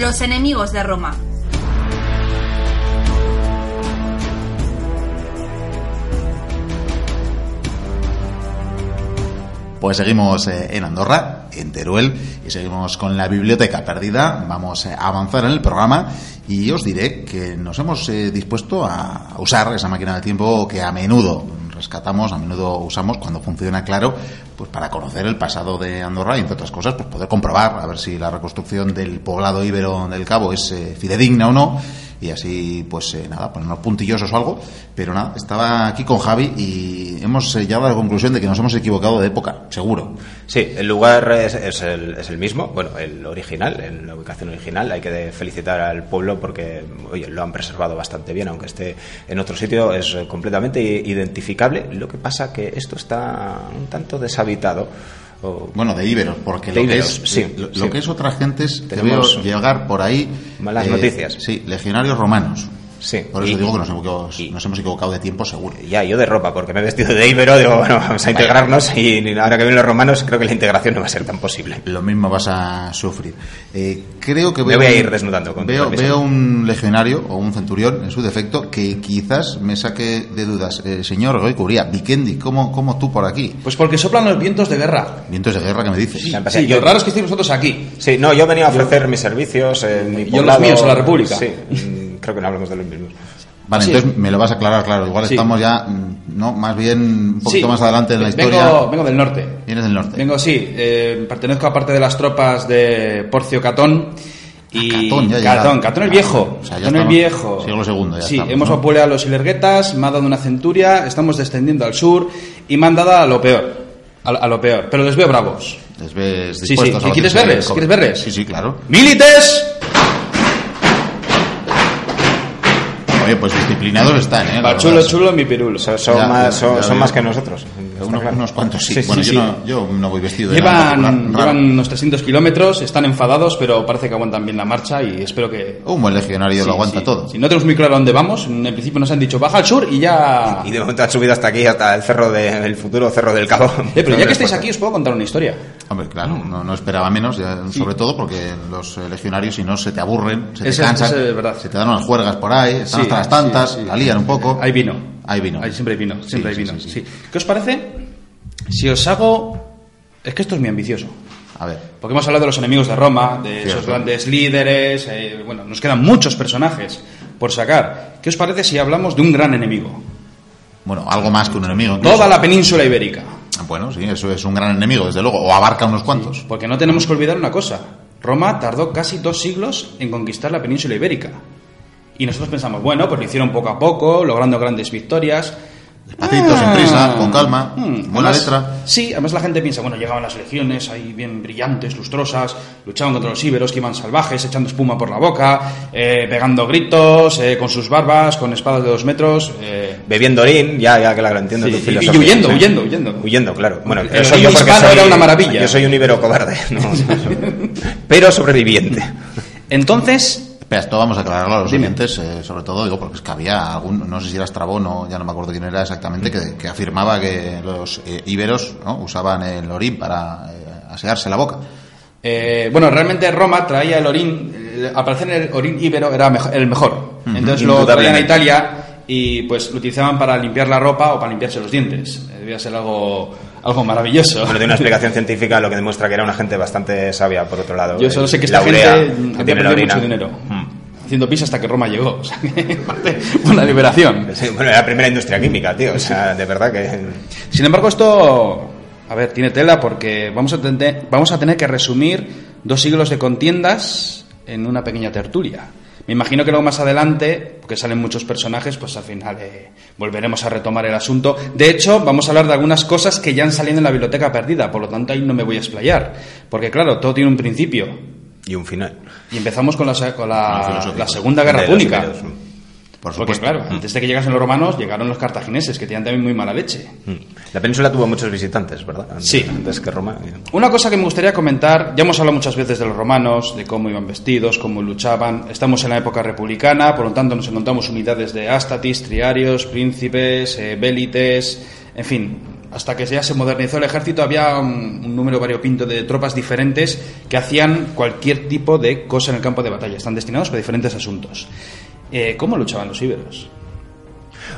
Los enemigos de Roma. Pues seguimos eh, en Andorra, en Teruel, y seguimos con la biblioteca perdida. Vamos a avanzar en el programa y os diré que nos hemos eh, dispuesto a usar esa máquina del tiempo que a menudo rescatamos, a menudo usamos cuando funciona claro, pues para conocer el pasado de Andorra y entre otras cosas, pues poder comprobar a ver si la reconstrucción del poblado íbero del Cabo es eh, fidedigna o no y así pues eh, nada, ponernos puntillosos o algo, pero nada, estaba aquí con Javi y hemos eh, llegado a la conclusión de que nos hemos equivocado de época, seguro. Sí, el lugar es, es, el, es el mismo, bueno, el original, en la ubicación original, hay que felicitar al pueblo porque oye, lo han preservado bastante bien, aunque esté en otro sitio, es completamente identificable, lo que pasa que esto está un tanto deshabitado. O bueno, de íberos, porque de lo, íberos, que es, sí, lo, sí. lo que es otras gentes, te Tenemos veo llegar por ahí. malas noticias. Sí, legionarios romanos. Sí. Por eso Y- digo que nos hemos, equivocado- y- nos hemos equivocado de tiempo seguro. Ya, yo de ropa, porque me he vestido de íbero, digo, bueno, vamos a integrarnos y ahora que vienen los romanos creo que la integración no va a ser tan posible. Lo mismo vas a sufrir. Eh, creo que Me voy a ir desnudando, con veo, veo un legionario o un centurión en su defecto que quizás me saque de dudas. Eh, señor Goy Curía, Vikendi, ¿cómo, ¿cómo tú por aquí? Pues porque soplan los vientos de guerra. Vientos de guerra que me dices. Ya empecé. Sí, Yo- lo raro es que estéis vosotros aquí. Sí, no, yo venía a ofrecer mis servicios en mi Yo los míos a la República. Sí, creo que no hablamos de los mismos. Vale, Sí. entonces me lo vas a aclarar, claro. Igual Sí. estamos ya, no, más bien un poquito Sí. más adelante en la Vengo- historia. Vengo del norte. Vienes del norte. Vengo, sí, eh, pertenezco a parte de las tropas de Porcio Catón. Y Catón, ya. Catón, Catón el viejo. O sea, ya Catón el viejo. siglo segundo, ya Sí, estamos, hemos ¿no? a los Ilerguetas, me ha dado una centuria, estamos descendiendo al sur y me han dado a lo peor. A, a lo peor. Pero les veo bravos. Les ves Sí, dispuestos sí. a lo ¿Y quieres verles? ¿Quieres verles? Sí, sí, claro. ¡Milites! Oye, pues disciplinados están, ¿eh? Chulo, chulo mi pirulo. Son, son Ya, más, ya, son, ya son veo. más que nosotros. Unos, claro. unos cuantos sí. Sí, sí, bueno, sí. yo, No, yo no voy vestido de nada Llevan, raro. llevan unos 300 kilómetros, están enfadados, pero parece que aguantan bien la marcha y espero que... Un buen legionario Sí, lo aguanta sí. todo. Sí, no tenemos muy claro a dónde vamos. En el principio nos han dicho baja al sur y ya. Y de momento han subido hasta aquí, hasta el cerro del futuro cerro del Cabo. Eh, pero ya que estáis aquí os puedo contar una historia. Hombre, claro, no, no esperaba menos, ya, sobre todo porque los legionarios, si no, se te aburren, se te Eso- cansan, es verdad. se te dan unas juergas por ahí, están Sí, hasta las tantas, la lían un poco. Hay vino. Hay vino. Hay, siempre hay vino. Siempre hay vino. ¿Qué os parece si os hago. Es que esto es muy ambicioso. A ver, Porque hemos hablado de los enemigos de Roma, de esos grandes líderes. eh, bueno, nos quedan muchos personajes por sacar. ¿Qué os parece si hablamos de un gran enemigo? bueno, algo más que un enemigo. incluso. Toda la península ibérica. Bueno, sí, eso es un gran enemigo, desde luego, o abarca unos cuantos. Porque no tenemos que olvidar una cosa. Roma tardó casi dos siglos en conquistar la península ibérica. Y nosotros pensamos, bueno, pues lo hicieron poco a poco, logrando grandes victorias. Despacito, sin prisa, con calma, Mm, buena además- letra. Sí, además la gente piensa, bueno, llegaban las legiones ahí bien brillantes, lustrosas, luchaban contra los íberos que iban salvajes, echando espuma por la boca, eh, pegando gritos, eh, con sus barbas, con espadas de dos metros. eh, Bebiendo orín, ya, ya que la entiendo Sí, tu y- y filosofía. huyendo, Sí. huyendo, huyendo. Huyendo, claro. Bueno, El eso orín yo porque soy, era una maravilla. Yo soy un ibero cobarde, no, pero sobreviviente. Entonces, Espera, esto vamos a aclararlo a los Dime. oyentes, eh, sobre todo, digo, porque es que había algún, no sé si era Estrabón o ya no me acuerdo quién era exactamente, que, que afirmaba que los eh, íberos ¿no? usaban el orín para eh, asearse la boca. Eh, bueno, realmente Roma traía el orín, al parecer el orín íbero era mejo- el mejor. Entonces lo traían a. Italia y pues lo utilizaban para limpiar la ropa o para limpiarse los dientes. Debía ser algo, algo maravilloso. Bueno, de una explicación científica, lo que demuestra que era una gente bastante sabia, por otro lado. Yo solo sé que esta La gente había perdido mucho dinero. Mm. Haciendo pis hasta que Roma llegó. O sea, que una liberación. Sí, bueno, era la primera industria química, tío. O sea, de verdad que. Sin embargo, esto, a ver, tiene tela porque vamos a, tener, vamos a tener que resumir dos siglos de contiendas en una pequeña tertulia. Me imagino que luego más adelante, porque salen muchos personajes, pues al final eh, volveremos a retomar el asunto. De hecho, vamos a hablar de algunas cosas que ya han salido en la biblioteca perdida, por lo tanto ahí no me voy a explayar. Porque claro, todo tiene un principio. Y un final. Y empezamos con la, con la, la Segunda Guerra Púnica. iberos. Por Porque supuesto. claro, antes de que llegasen los romanos, llegaron los cartagineses, que tenían también muy mala leche. Mm. La península tuvo muchos visitantes, ¿verdad? Antes, Sí. Antes que Roma. Una cosa que me gustaría comentar, ya hemos hablado muchas veces de los romanos, de cómo iban vestidos, cómo luchaban. Estamos en la época republicana, por lo tanto nos encontramos unidades de ástatis, triarios, príncipes, eh, bélites, en fin, Hasta que ya se modernizó el ejército había un, número variopinto de tropas diferentes que hacían cualquier tipo de cosa en el campo de batalla. Están destinados para diferentes asuntos. Eh, ¿Cómo luchaban los íberos?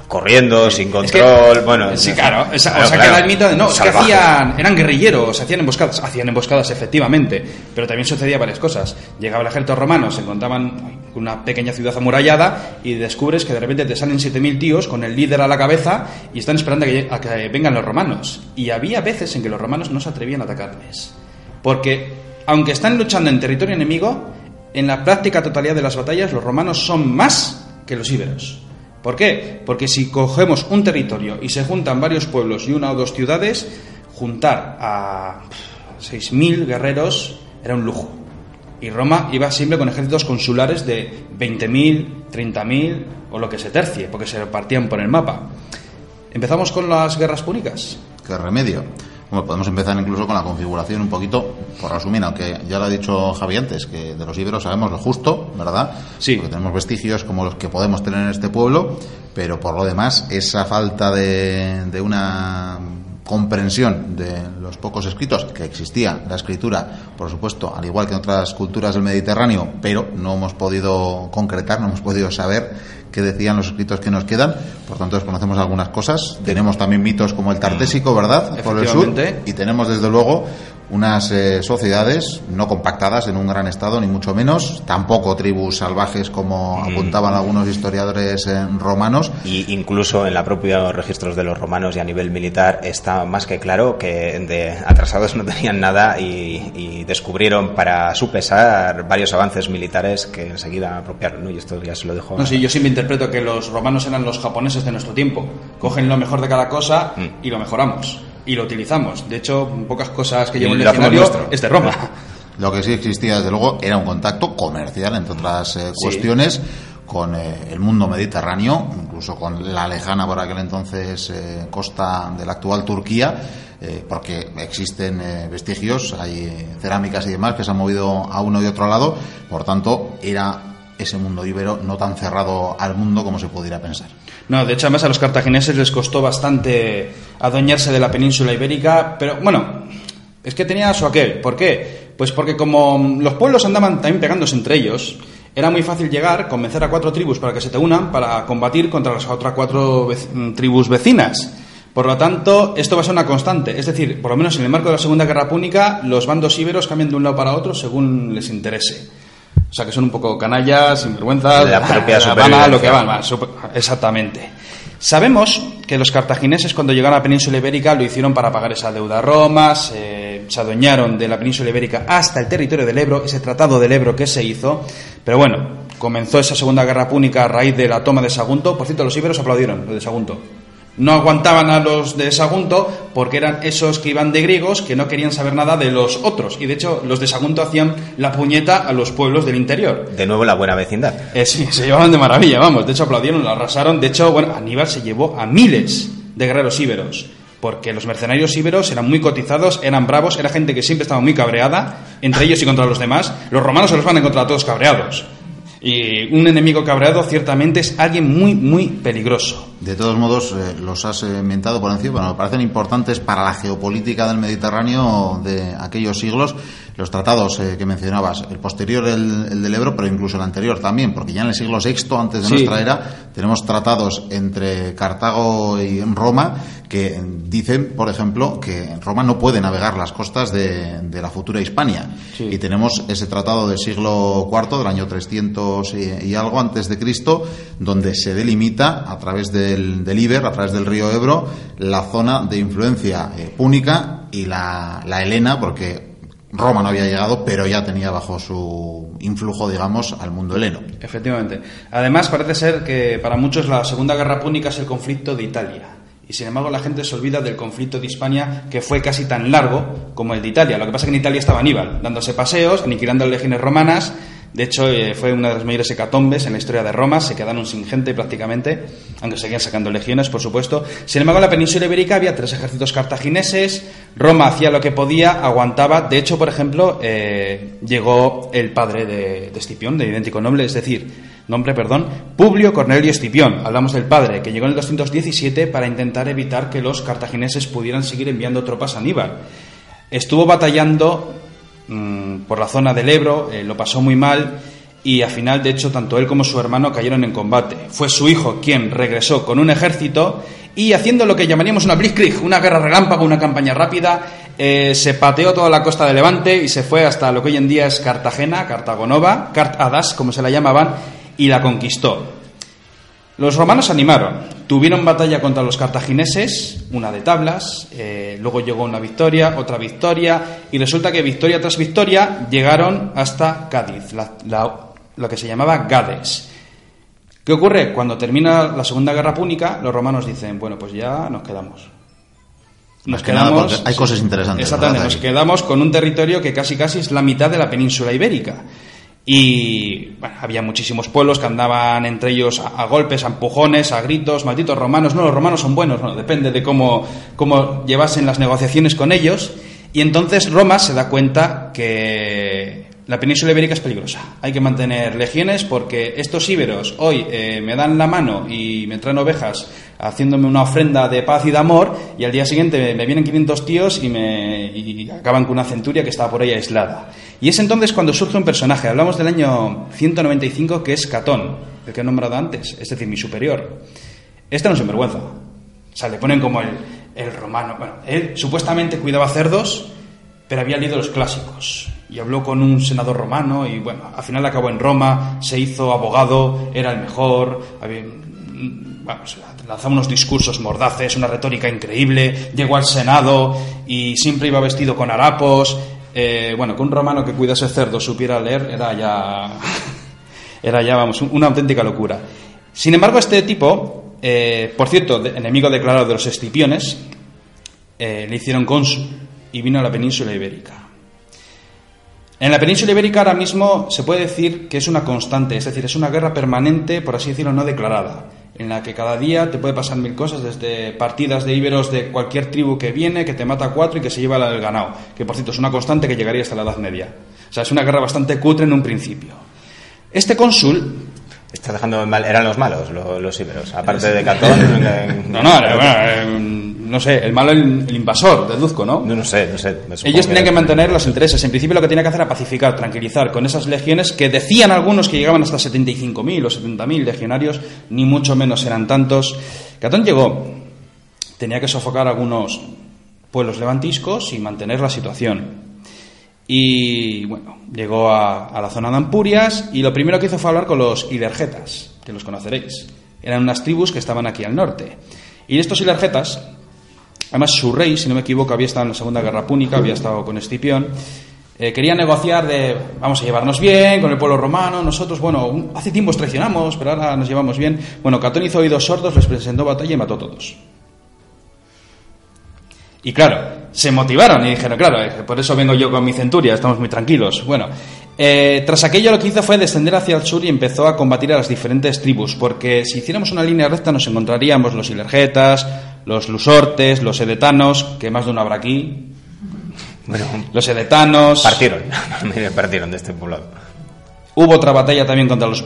Corriendo, sin Es que- control, bueno... sí, claro, o sea claro. que el mito de no, es que hacían, eran guerrilleros, hacían emboscadas, hacían emboscadas efectivamente, pero también sucedía varias cosas. Llegaba el ejército romano, se encontraban con una pequeña ciudad amurallada y descubres que de repente te salen 7000 tíos con el líder a la cabeza y están esperando a que, a que vengan los romanos. Y había veces en que los romanos no se atrevían a atacarles, porque aunque están luchando en territorio enemigo, en la práctica totalidad de las batallas los romanos son más que los íberos. ¿Por qué? Porque si cogemos un territorio y se juntan varios pueblos y una o dos ciudades, juntar a pff, 6.000 guerreros era un lujo. Y Roma iba siempre con ejércitos consulares de 20.000, 30.000 o lo que se tercie, porque se repartían por el mapa. ¿Empezamos con las guerras púnicas? ¿Qué remedio? Bueno, podemos empezar incluso con la configuración un poquito, por resumir, aunque ya lo ha dicho Javi antes, que de los íberos sabemos lo justo, ¿verdad? Sí. Porque tenemos vestigios como los que podemos tener en este pueblo, pero por lo demás, esa falta de, de una comprensión de los pocos escritos que existía la escritura por supuesto al igual que en otras culturas del Mediterráneo pero no hemos podido concretar no hemos podido saber qué decían los escritos que nos quedan. Por tanto desconocemos algunas cosas. Tenemos también mitos como el tartésico verdad por el sur. Y tenemos desde luego unas eh, sociedades no compactadas en un gran estado ni mucho menos tampoco tribus salvajes como apuntaban algunos historiadores eh, romanos Y incluso en la propia registros de los romanos y a nivel militar está más que claro que de atrasados no tenían nada y, y descubrieron para su pesar varios avances militares que enseguida apropiaron, ¿no? Y esto ya se lo dejo. No sé, yo siempre interpreto que los romanos eran los japoneses de nuestro tiempo. Cogen lo mejor de cada cosa Mm. y lo mejoramos. Y lo utilizamos. De hecho, pocas cosas que llevo en el diccionario es de Roma. Lo que sí existía, desde luego, era un contacto comercial, entre otras eh, Sí. cuestiones, con eh, el mundo mediterráneo, incluso con la lejana por aquel entonces eh, costa de la actual Turquía, porque existen eh, vestigios, hay cerámicas y demás que se han movido a uno y otro lado, por tanto, era ese mundo ibero no tan cerrado al mundo como se pudiera pensar. No, de hecho, además a los cartagineses les costó bastante adueñarse de la península ibérica, pero bueno, es que tenía su aquel. ¿Por qué? Pues porque como los pueblos andaban también pegándose entre ellos, era muy fácil llegar, convencer a cuatro tribus para que se te unan para combatir contra las otras cuatro mm, tribus vecinas. Por lo tanto, esto va a ser una constante. Es decir, por lo menos en el marco de la Segunda Guerra Púnica, los bandos íberos cambian de un lado para otro según les interese. O sea, que son un poco canallas, sinvergüenzas, La propia van a lo que van, exactamente. Sabemos que los cartagineses cuando llegaron a la península ibérica lo hicieron para pagar esa deuda a Roma, se, se adueñaron de la península ibérica hasta el territorio del Ebro, ese tratado del Ebro que se hizo, pero bueno, comenzó esa segunda guerra púnica a raíz de la toma de Sagunto, por cierto los íberos aplaudieron lo de Sagunto. No aguantaban a los de Sagunto porque eran esos que iban de griegos que no querían saber nada de los otros. Y de hecho, los de Sagunto hacían la puñeta a los pueblos del interior. De nuevo la buena vecindad. Eh, sí, se llevaban de maravilla, vamos. De hecho, aplaudieron, lo arrasaron. De hecho, bueno, Aníbal se llevó a miles de guerreros íberos. Porque los mercenarios íberos eran muy cotizados, eran bravos, era gente que siempre estaba muy cabreada, entre ellos y contra los demás. Los romanos se los van a encontrar a todos cabreados. Y un enemigo cabreado ciertamente es alguien muy, muy peligroso. De todos modos, eh, los has eh, mentado por encima, pero me parecen importantes para la geopolítica del Mediterráneo de aquellos siglos los tratados eh, que mencionabas, el posterior, el, el del Ebro, pero incluso el anterior también, porque ya en el siglo VI, antes de Sí. nuestra era, tenemos tratados entre Cartago y Roma que dicen, por ejemplo, que Roma no puede navegar las costas de, de la futura Hispania. Sí. Y tenemos ese tratado del siglo IV, del año 300 y, y algo antes de Cristo, donde se delimita a través del, del Iber, a través del río Ebro, la zona de influencia eh, púnica y la, la helena, porque Roma no había llegado, pero ya tenía bajo su influjo, digamos, al mundo heleno. Efectivamente. Además, parece ser que para muchos la Segunda Guerra Púnica es el conflicto de Italia. Y sin embargo, la gente se olvida del conflicto de Hispania, que fue casi tan largo como el de Italia. Lo que pasa es que en Italia estaba Aníbal, dándose paseos, aniquilando legiones romanas. De hecho, eh, fue una de las mayores hecatombes en la historia de Roma. Se quedaron sin gente prácticamente, aunque seguían sacando legiones, por supuesto. Sin embargo, en la península ibérica había tres ejércitos cartagineses. Roma hacía lo que podía, aguantaba. De hecho, por ejemplo, eh, llegó el padre de, de de idéntico nombre, es decir, nombre, perdón, Publio Cornelio Escipión. Hablamos del padre, que llegó en el 217 para intentar evitar que los cartagineses pudieran seguir enviando tropas a Aníbal. Estuvo batallando mm, por la zona del Ebro, eh, lo pasó muy mal y al final, de hecho, tanto él como su hermano cayeron en combate. Fue su hijo quien regresó con un ejército y haciendo lo que llamaríamos una blitzkrieg, una guerra relámpago, una campaña rápida, eh, se pateó toda la costa de Levante y se fue hasta lo que hoy en día es Cartagena, Cartagonova, Cart como se la llamaban, y la conquistó. Los romanos animaron, tuvieron batalla contra los cartagineses, una de tablas, eh, luego llegó una victoria, otra victoria, y resulta que victoria tras victoria llegaron hasta Cádiz, lo que se llamaba Gades. ¿Qué ocurre? Cuando termina la Segunda Guerra Púnica, los romanos dicen, bueno, pues ya nos quedamos. Nos quedamos. hay cosas interesantes. Exactamente, nos quedamos con un territorio que casi casi es la mitad de la península ibérica. Y bueno, había muchísimos pueblos que andaban entre ellos a, golpes, a empujones, a gritos, malditos romanos. No, los romanos son buenos, no, depende de cómo, cómo llevasen las negociaciones con ellos. Y entonces Roma se da cuenta que la península ibérica es peligrosa. Hay que mantener legiones porque estos íberos hoy eh, me dan la mano y me traen ovejas haciéndome una ofrenda de paz y de amor y al día siguiente me vienen 500 tíos y, me, y acaban con una centuria que estaba por ahí aislada. Y es entonces cuando surge un personaje. Hablamos del año 195 que es Catón, el que he nombrado antes, es decir, mi superior. Este no es vergüenza. O sea, le ponen como el, el romano. Bueno, él supuestamente cuidaba cerdos, pero había leído los clásicos y habló con un senador romano y bueno, al final acabó en Roma, se hizo abogado, era el mejor, lanzaba unos discursos mordaces, una retórica increíble, llegó al Senado y siempre iba vestido con harapos. Eh, bueno, que un romano que cuidase cerdo supiera leer era ya, era ya, vamos, una auténtica locura. Sin embargo, este tipo, eh, por cierto, enemigo declarado de los escipiones, eh, le hicieron cónsul y vino a la península ibérica. En la península ibérica ahora mismo se puede decir que es una constante, es decir, es una guerra permanente, por así decirlo, no declarada, en la que cada día te puede pasar mil cosas, desde partidas de íberos de cualquier tribu que viene, que te mata cuatro y que se lleva el ganado, que por cierto es una constante que llegaría hasta la Edad Media. O sea, es una guerra bastante cutre en un principio. Este cónsul Está dejando mal, eran los malos los, íberos, aparte de Catón. no, no, bueno, no sé, el malo el, el invasor, deduzco, ¿no? No, no sé, no sé. Ellos tenían que mantener los intereses. En principio lo que tenía que hacer era pacificar, tranquilizar con esas legiones que decían algunos que llegaban hasta 75.000 o 70.000 legionarios, ni mucho menos eran tantos. Catón llegó, tenía que sofocar algunos pueblos levantiscos y mantener la situación. Y bueno, llegó a, a, la zona de Ampurias y lo primero que hizo fue hablar con los Ilergetas, que los conoceréis. Eran unas tribus que estaban aquí al norte. Y estos Ilergetas Además, su rey, si no me equivoco, había estado en la Segunda Guerra Púnica, había estado con Escipión. Eh, quería negociar de vamos a llevarnos bien con el pueblo romano. Nosotros, bueno, hace tiempo os traicionamos, pero ahora nos llevamos bien. Bueno, Catón hizo oídos sordos, les presentó batalla y mató a todos. Y claro, se motivaron y dijeron, claro, eh, por eso vengo yo con mi centuria, estamos muy tranquilos. Bueno, eh, tras aquello lo que hizo fue descender hacia el sur y empezó a combatir a las diferentes tribus, porque si hiciéramos una línea recta nos encontraríamos los ilergetas, los lusortes, los edetanos, que más de uno habrá aquí. Bueno, los edetanos. Partieron, partieron de este poblado. Hubo otra batalla también contra los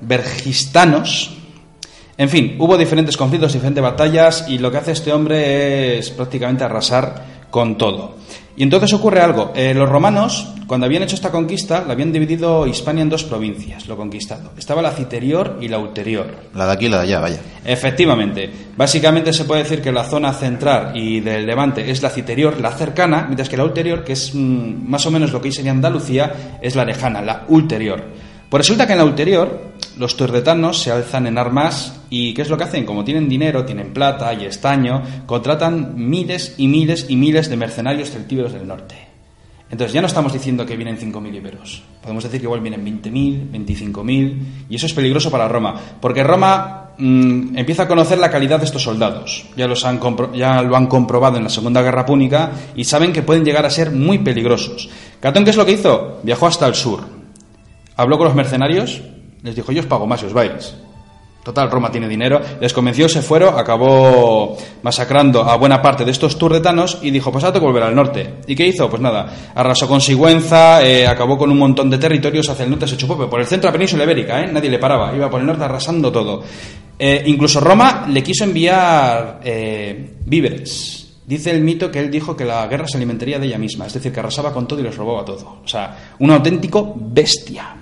bergistanos. En fin, hubo diferentes conflictos, diferentes batallas, y lo que hace este hombre es prácticamente arrasar con todo. Y entonces ocurre algo. Eh, los romanos, cuando habían hecho esta conquista, la habían dividido Hispania en dos provincias, lo conquistado. Estaba la citerior y la ulterior. La de aquí y la de allá, vaya. Efectivamente. Básicamente se puede decir que la zona central y del levante es la citerior, la cercana, mientras que la ulterior, que es mm, más o menos lo que hoy sería Andalucía, es la lejana, la ulterior. Pues resulta que en la ulterior los turdetanos se alzan en armas y ¿qué es lo que hacen? Como tienen dinero, tienen plata y estaño, contratan miles y miles y miles de mercenarios celtíberos del norte. Entonces ya no estamos diciendo que vienen 5.000 iberos. Podemos decir que igual vienen 20.000, 25.000 y eso es peligroso para Roma, porque Roma mm, empieza a conocer la calidad de estos soldados. Ya, los han ya lo han comprobado en la Segunda Guerra Púnica y saben que pueden llegar a ser muy peligrosos. Catón, ¿qué es lo que hizo? Viajó hasta el sur, habló con los mercenarios, les dijo, yo os pago más si os vais. Total, Roma tiene dinero. Les convenció, se fueron, acabó masacrando a buena parte de estos turdetanos y dijo, pues ahora tengo que volver al norte. ¿Y qué hizo? Pues nada, arrasó con Sigüenza, eh, acabó con un montón de territorios hacia el norte, se chupó, por el centro de la península ibérica, ¿eh? nadie le paraba, iba por el norte arrasando todo. Eh, incluso Roma le quiso enviar eh, víveres. Dice el mito que él dijo que la guerra se alimentaría de ella misma, es decir, que arrasaba con todo y les robaba todo. O sea, un auténtico bestia.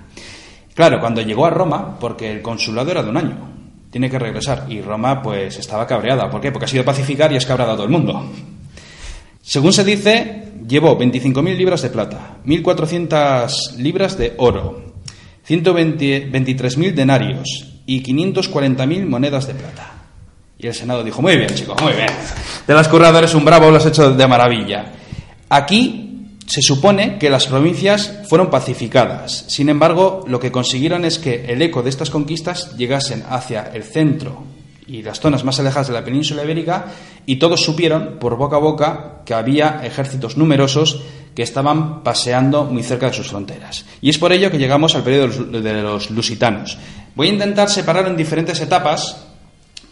Claro, cuando llegó a Roma, porque el consulado era de un año, tiene que regresar. Y Roma, pues, estaba cabreada. ¿Por qué? Porque ha sido pacificar y ha escabrado a todo el mundo. Según se dice, llevó 25.000 libras de plata, 1.400 libras de oro, 123.000 denarios y 540.000 monedas de plata. Y el Senado dijo, muy bien, chicos, muy bien. De las curradoras un bravo, lo has hecho de maravilla. Aquí se supone que las provincias fueron pacificadas. Sin embargo, lo que consiguieron es que el eco de estas conquistas llegasen hacia el centro y las zonas más alejadas de la península ibérica y todos supieron por boca a boca que había ejércitos numerosos que estaban paseando muy cerca de sus fronteras. Y es por ello que llegamos al periodo de los lusitanos. Voy a intentar separar en diferentes etapas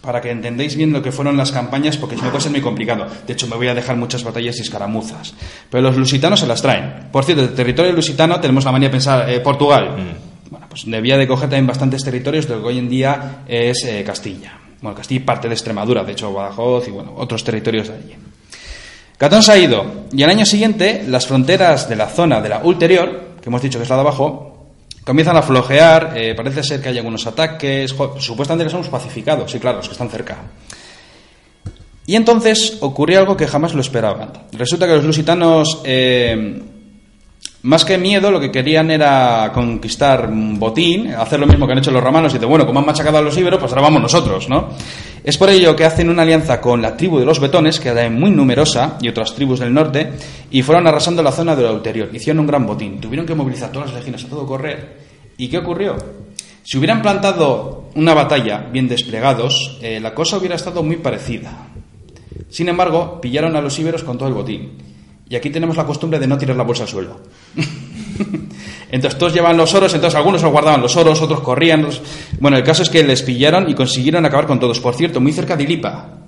para que entendáis bien lo que fueron las campañas, porque si no puede ser muy complicado. De hecho, me voy a dejar muchas batallas y escaramuzas. Pero los lusitanos se las traen. Por cierto, del territorio lusitano tenemos la manía de pensar eh, Portugal. Mm. Bueno, pues debía de coger también bastantes territorios de lo que hoy en día es eh, Castilla. Bueno, Castilla parte de Extremadura, de hecho, Badajoz y bueno, otros territorios de allí. Catón se ha ido y al año siguiente las fronteras de la zona de la ulterior, que hemos dicho que es la de abajo, Comienzan a flojear, eh, parece ser que hay algunos ataques, supuestamente que somos pacificados, sí, claro, los que están cerca. Y entonces ocurrió algo que jamás lo esperaban. Resulta que los lusitanos, eh, más que miedo, lo que querían era conquistar botín, hacer lo mismo que han hecho los romanos, y de bueno, como han machacado a los íberos, pues ahora vamos nosotros, ¿no? Es por ello que hacen una alianza con la tribu de los betones, que era muy numerosa, y otras tribus del norte, y fueron arrasando la zona de lo ulterior. Hicieron un gran botín. Tuvieron que movilizar todas las legiones a todo correr. ¿Y qué ocurrió? Si hubieran plantado una batalla bien desplegados, eh, la cosa hubiera estado muy parecida. Sin embargo, pillaron a los íberos con todo el botín. Y aquí tenemos la costumbre de no tirar la bolsa al suelo. entonces todos llevaban los oros, entonces algunos los guardaban los oros, otros corrían. Bueno, el caso es que les pillaron y consiguieron acabar con todos. Por cierto, muy cerca de Ilipa.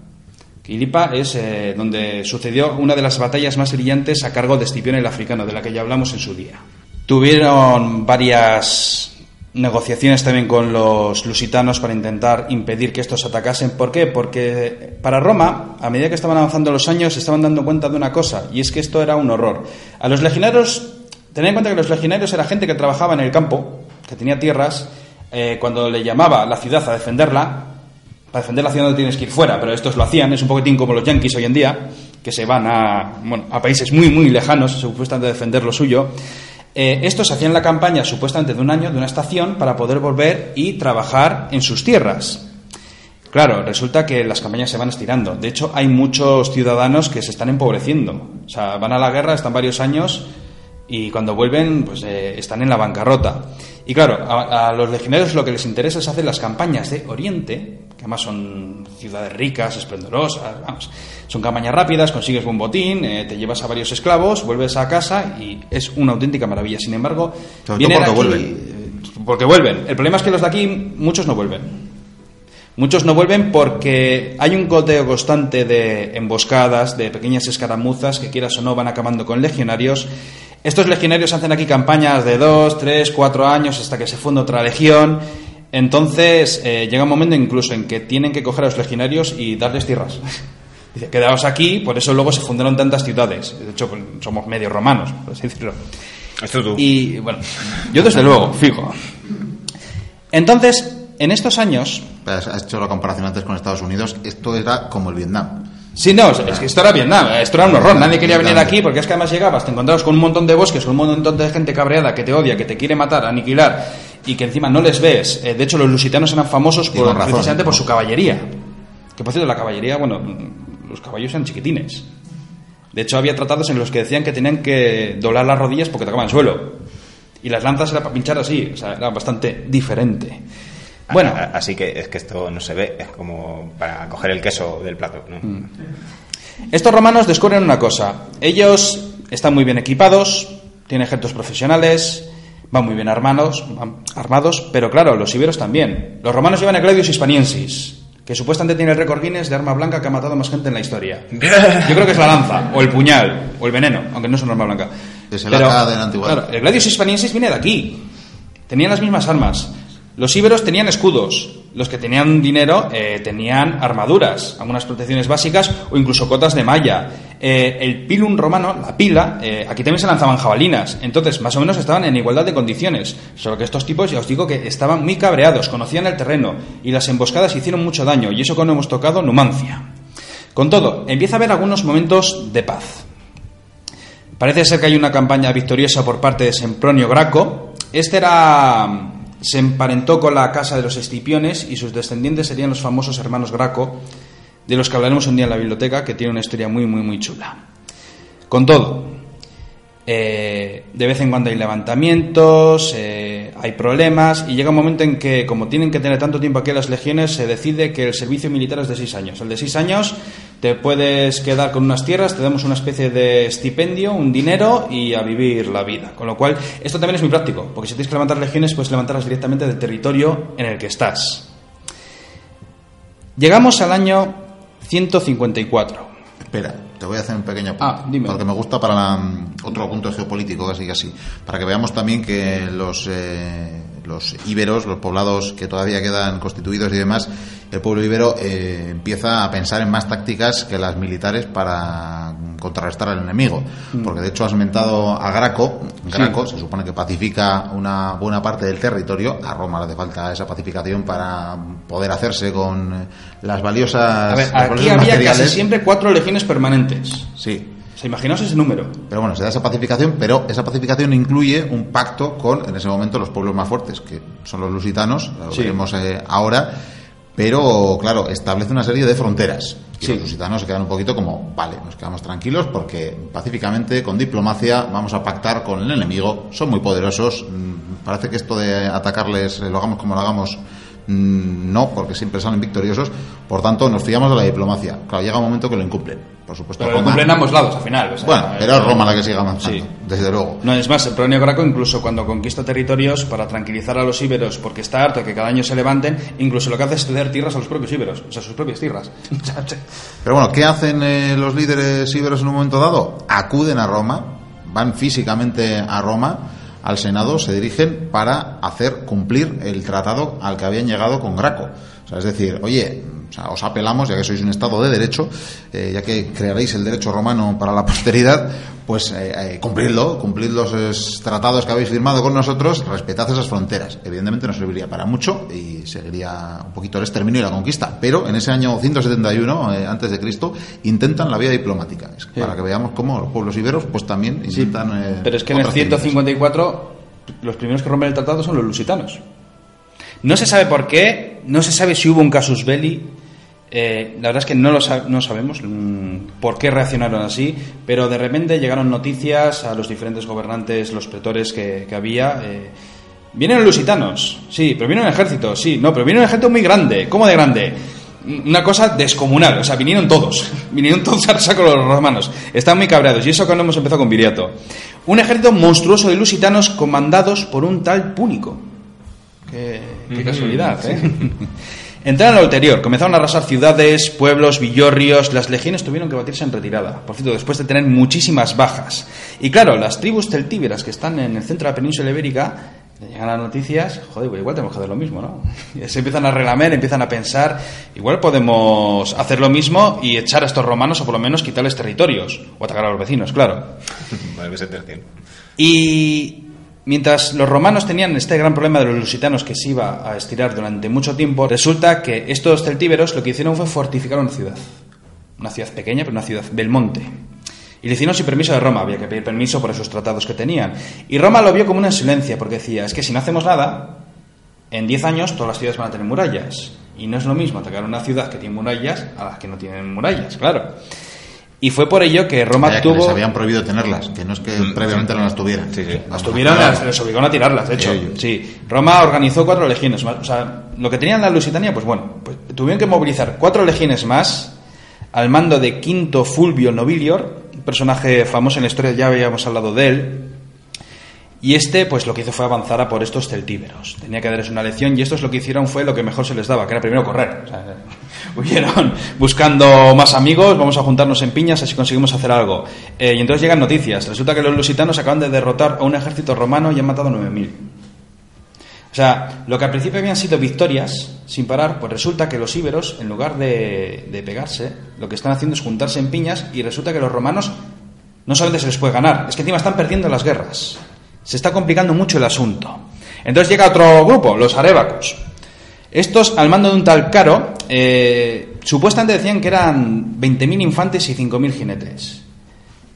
Ilipa es eh, donde sucedió una de las batallas más brillantes a cargo de Escipión el africano, de la que ya hablamos en su día. Tuvieron varias negociaciones también con los lusitanos para intentar impedir que estos atacasen. ¿Por qué? Porque para Roma, a medida que estaban avanzando los años, se estaban dando cuenta de una cosa, y es que esto era un horror. A los legionarios, tened en cuenta que los legionarios era gente que trabajaba en el campo, que tenía tierras, eh, cuando le llamaba la ciudad a defenderla, para defender la ciudad no tienes que ir fuera, pero estos lo hacían, es un poquitín como los yanquis hoy en día, que se van a, bueno, a países muy, muy lejanos, supuestamente a defender lo suyo. Eh, estos hacían la campaña supuestamente de un año, de una estación, para poder volver y trabajar en sus tierras. Claro, resulta que las campañas se van estirando. De hecho, hay muchos ciudadanos que se están empobreciendo. O sea, van a la guerra, están varios años y cuando vuelven, pues eh, están en la bancarrota. Y claro, a, los legionarios lo que les interesa es hacer las campañas de Oriente, que además son ciudades ricas, esplendorosas, vamos, son campañas rápidas, consigues buen botín, eh, te llevas a varios esclavos, vuelves a casa y es una auténtica maravilla. Sin embargo, vienen porque vuelven. Eh, porque vuelven. El problema es que los de aquí, muchos no vuelven. Muchos no vuelven porque hay un goteo constante de emboscadas, de pequeñas escaramuzas que quieras o no van acabando con legionarios estos legionarios hacen aquí campañas de dos, tres, cuatro años hasta que se funda otra legión. Entonces eh, llega un momento incluso en que tienen que coger a los legionarios y darles tierras. Dice, quedaos aquí, por eso luego se fundaron tantas ciudades. De hecho, pues, somos medio romanos, por así decirlo. Esto tú. Y bueno, yo desde luego, fijo. Entonces, en estos años. Has hecho la comparación antes con Estados Unidos. Esto era como el Vietnam. Sí, no, es que esto era Vietnam, esto era un horror, nadie quería venir aquí porque es que además llegabas, te encontrabas con un montón de bosques, con un montón de gente cabreada que te odia, que te quiere matar, aniquilar y que encima no les ves. Eh, de hecho, los lusitanos eran famosos por, precisamente por su caballería. Que por cierto, la caballería, bueno, los caballos eran chiquitines. De hecho, había tratados en los que decían que tenían que doblar las rodillas porque tocaban el suelo. Y las lanzas era para pinchar así, o sea, era bastante diferente. Bueno, así que es que esto no se ve, es como para coger el queso del plato. Mm. Estos romanos descubren una cosa. Ellos están muy bien equipados, tienen ejércitos profesionales, van muy bien armados, armados, pero claro, los iberos también. Los romanos llevan el Gladius Hispaniensis, que supuestamente tiene el récord Guinness de arma blanca que ha matado más gente en la historia. Yo creo que es la lanza, o el puñal, o el veneno, aunque no es una arma blanca. Es el Pero, AK de la antigüedad. claro, el Gladius Hispaniensis viene de aquí. Tenían las mismas armas. Los íberos tenían escudos. Los que tenían dinero eh, tenían armaduras, algunas protecciones básicas o incluso cotas de malla. Eh, el pilum romano, la pila, eh, aquí también se lanzaban jabalinas. Entonces, más o menos estaban en igualdad de condiciones. Solo que estos tipos, ya os digo que estaban muy cabreados, conocían el terreno y las emboscadas hicieron mucho daño. Y eso cuando hemos tocado Numancia. Con todo, empieza a haber algunos momentos de paz. Parece ser que hay una campaña victoriosa por parte de Sempronio Graco. Este era se emparentó con la casa de los Escipiones y sus descendientes serían los famosos hermanos Graco, de los que hablaremos un día en la biblioteca, que tiene una historia muy, muy, muy chula. Con todo, eh, de vez en cuando hay levantamientos, eh, hay problemas y llega un momento en que, como tienen que tener tanto tiempo aquí las legiones, se decide que el servicio militar es de seis años. El de seis años te puedes quedar con unas tierras, te damos una especie de estipendio, un dinero y a vivir la vida. Con lo cual, esto también es muy práctico, porque si tienes que levantar legiones, puedes levantarlas directamente del territorio en el que estás. Llegamos al año 154. Espera, te voy a hacer un pequeño apunte. Ah, dime. Porque me gusta para la- otro punto geopolítico, casi casi. Para que veamos también que los, eh, los íberos, los poblados que todavía quedan constituidos y demás, el pueblo íbero eh, empieza a pensar en más tácticas que las militares para contrarrestar al enemigo. Mm. Porque de hecho has mentado a Graco. Graco se supone que pacifica una buena parte del territorio. A Roma le hace falta esa pacificación para poder hacerse con las valiosas. A ver, aquí había casi siempre cuatro legiones permanentes. Sí, sea, imaginaos ese número. pero bueno, se da esa pacificación, pero esa pacificación incluye un pacto con, en ese momento, los pueblos más fuertes, que son los lusitanos, lo Sí. veremos eh, ahora, pero claro, establece una serie de fronteras. Y Sí. los lusitanos se quedan un poquito como, vale, nos quedamos tranquilos porque pacíficamente, con diplomacia, vamos a pactar con el enemigo, son muy poderosos, mm, parece que esto de atacarles, eh, lo hagamos como lo hagamos, no, porque siempre salen victoriosos, por tanto nos fiamos de la diplomacia. Claro, llega un momento que lo incumplen, por supuesto. Pero lo cumplen ambos lados al final. o sea, bueno, pero es Roma la que sigue avanzando, Sí. desde luego. No, es más, el Pronio Graco incluso cuando conquista territorios para tranquilizar a los íberos porque está harto de que cada año se levanten, incluso lo que hace es ceder tierras a los propios íberos, o sea, sus propias tierras. Pero bueno, ¿qué hacen eh, los líderes íberos en un momento dado? Acuden a Roma, van físicamente a Roma, al Senado, se dirigen para hacer cumplir el tratado al que habían llegado con Graco. O sea, es decir, oye, o sea, os apelamos, ya que sois un Estado de derecho, eh, ya que crearéis el derecho romano para la posteridad, pues eh, eh, cumplidlo, cumplid los eh, tratados que habéis firmado con nosotros, respetad esas fronteras. Evidentemente no serviría para mucho y seguiría un poquito el exterminio y la conquista, pero en ese año 171 eh, antes de Cristo intentan la vía diplomática, Es para que veamos cómo los pueblos iberos pues también intentan. Pero es que en el otras técnicas. 154 los primeros que rompen el tratado son los lusitanos. No se sabe por qué, no se sabe si hubo un casus belli. Eh, la verdad es que no lo no sabemos mm, por qué reaccionaron así, pero de repente llegaron noticias a los diferentes gobernantes, los pretores que, que había. eh, vienen los lusitanos, sí, pero viene un ejército, sí, no, pero viene un ejército muy grande. ¿Cómo de grande? Una cosa descomunal, o sea, vinieron todos, vinieron todos a saco los romanos, están muy cabreados, y eso cuando hemos empezado con Viriato. Un ejército monstruoso de lusitanos comandados por un tal Púnico. Qué, qué casualidad, ¿eh? Entraron al ulterior, comenzaron a arrasar ciudades, pueblos, villorrios, las legiones tuvieron que batirse en retirada, por cierto, después de tener muchísimas bajas. Y claro, las tribus celtíberas que están en el centro de la península ibérica, le llegan las noticias, joder, pues igual tenemos que hacer lo mismo, ¿no? Y se empiezan a relamer, empiezan a pensar, igual podemos hacer lo mismo y echar a estos romanos o por lo menos quitarles territorios, o atacar a los vecinos, claro. Vale. Y mientras los romanos tenían este gran problema de los lusitanos que se iba a estirar durante mucho tiempo, resulta que estos celtíberos lo que hicieron fue fortificar una ciudad. Una ciudad pequeña, pero una ciudad, Belmonte. Y lo hicieron sin permiso de Roma, había que pedir permiso por esos tratados que tenían. Y Roma lo vio como una insolencia, porque decía, es que si no hacemos nada, en 10 años todas las ciudades van a tener murallas. Y no es lo mismo atacar una ciudad que tiene murallas a las que no tienen murallas, claro. Y fue por ello que Roma Vaya, que tuvo... les habían prohibido tenerlas, que no es que previamente no las tuvieran. Sí, sí. Las tuvieron, las- les obligaron a tirarlas, de hecho. Sí. Roma organizó cuatro legiones más. O sea, lo que tenían la Lusitania, pues bueno, pues tuvieron que movilizar cuatro legiones más al mando de Quinto Fulvio Nobilior, un personaje famoso en la historia, ya habíamos hablado de él. Y este, pues lo que hizo fue avanzar a por estos celtíberos. Tenía que darles una lección y estos lo que hicieron fue lo que mejor se les daba, que era primero correr. O sea, huyeron buscando más amigos, vamos a juntarnos en piñas, así conseguimos hacer algo. Eh, y entonces llegan noticias. Resulta que los lusitanos acaban de derrotar a un ejército romano y han matado 9.000. O sea, lo que al principio habían sido victorias sin parar, pues resulta que los íberos, en lugar de, de pegarse, lo que están haciendo es juntarse en piñas y resulta que los romanos no solamente se les puede ganar, es que encima están perdiendo las guerras. Se está complicando mucho el asunto. Entonces llega otro grupo, los arébacos. Estos, al mando de un tal Caro, eh, supuestamente decían que eran 20.000 infantes y 5.000 jinetes.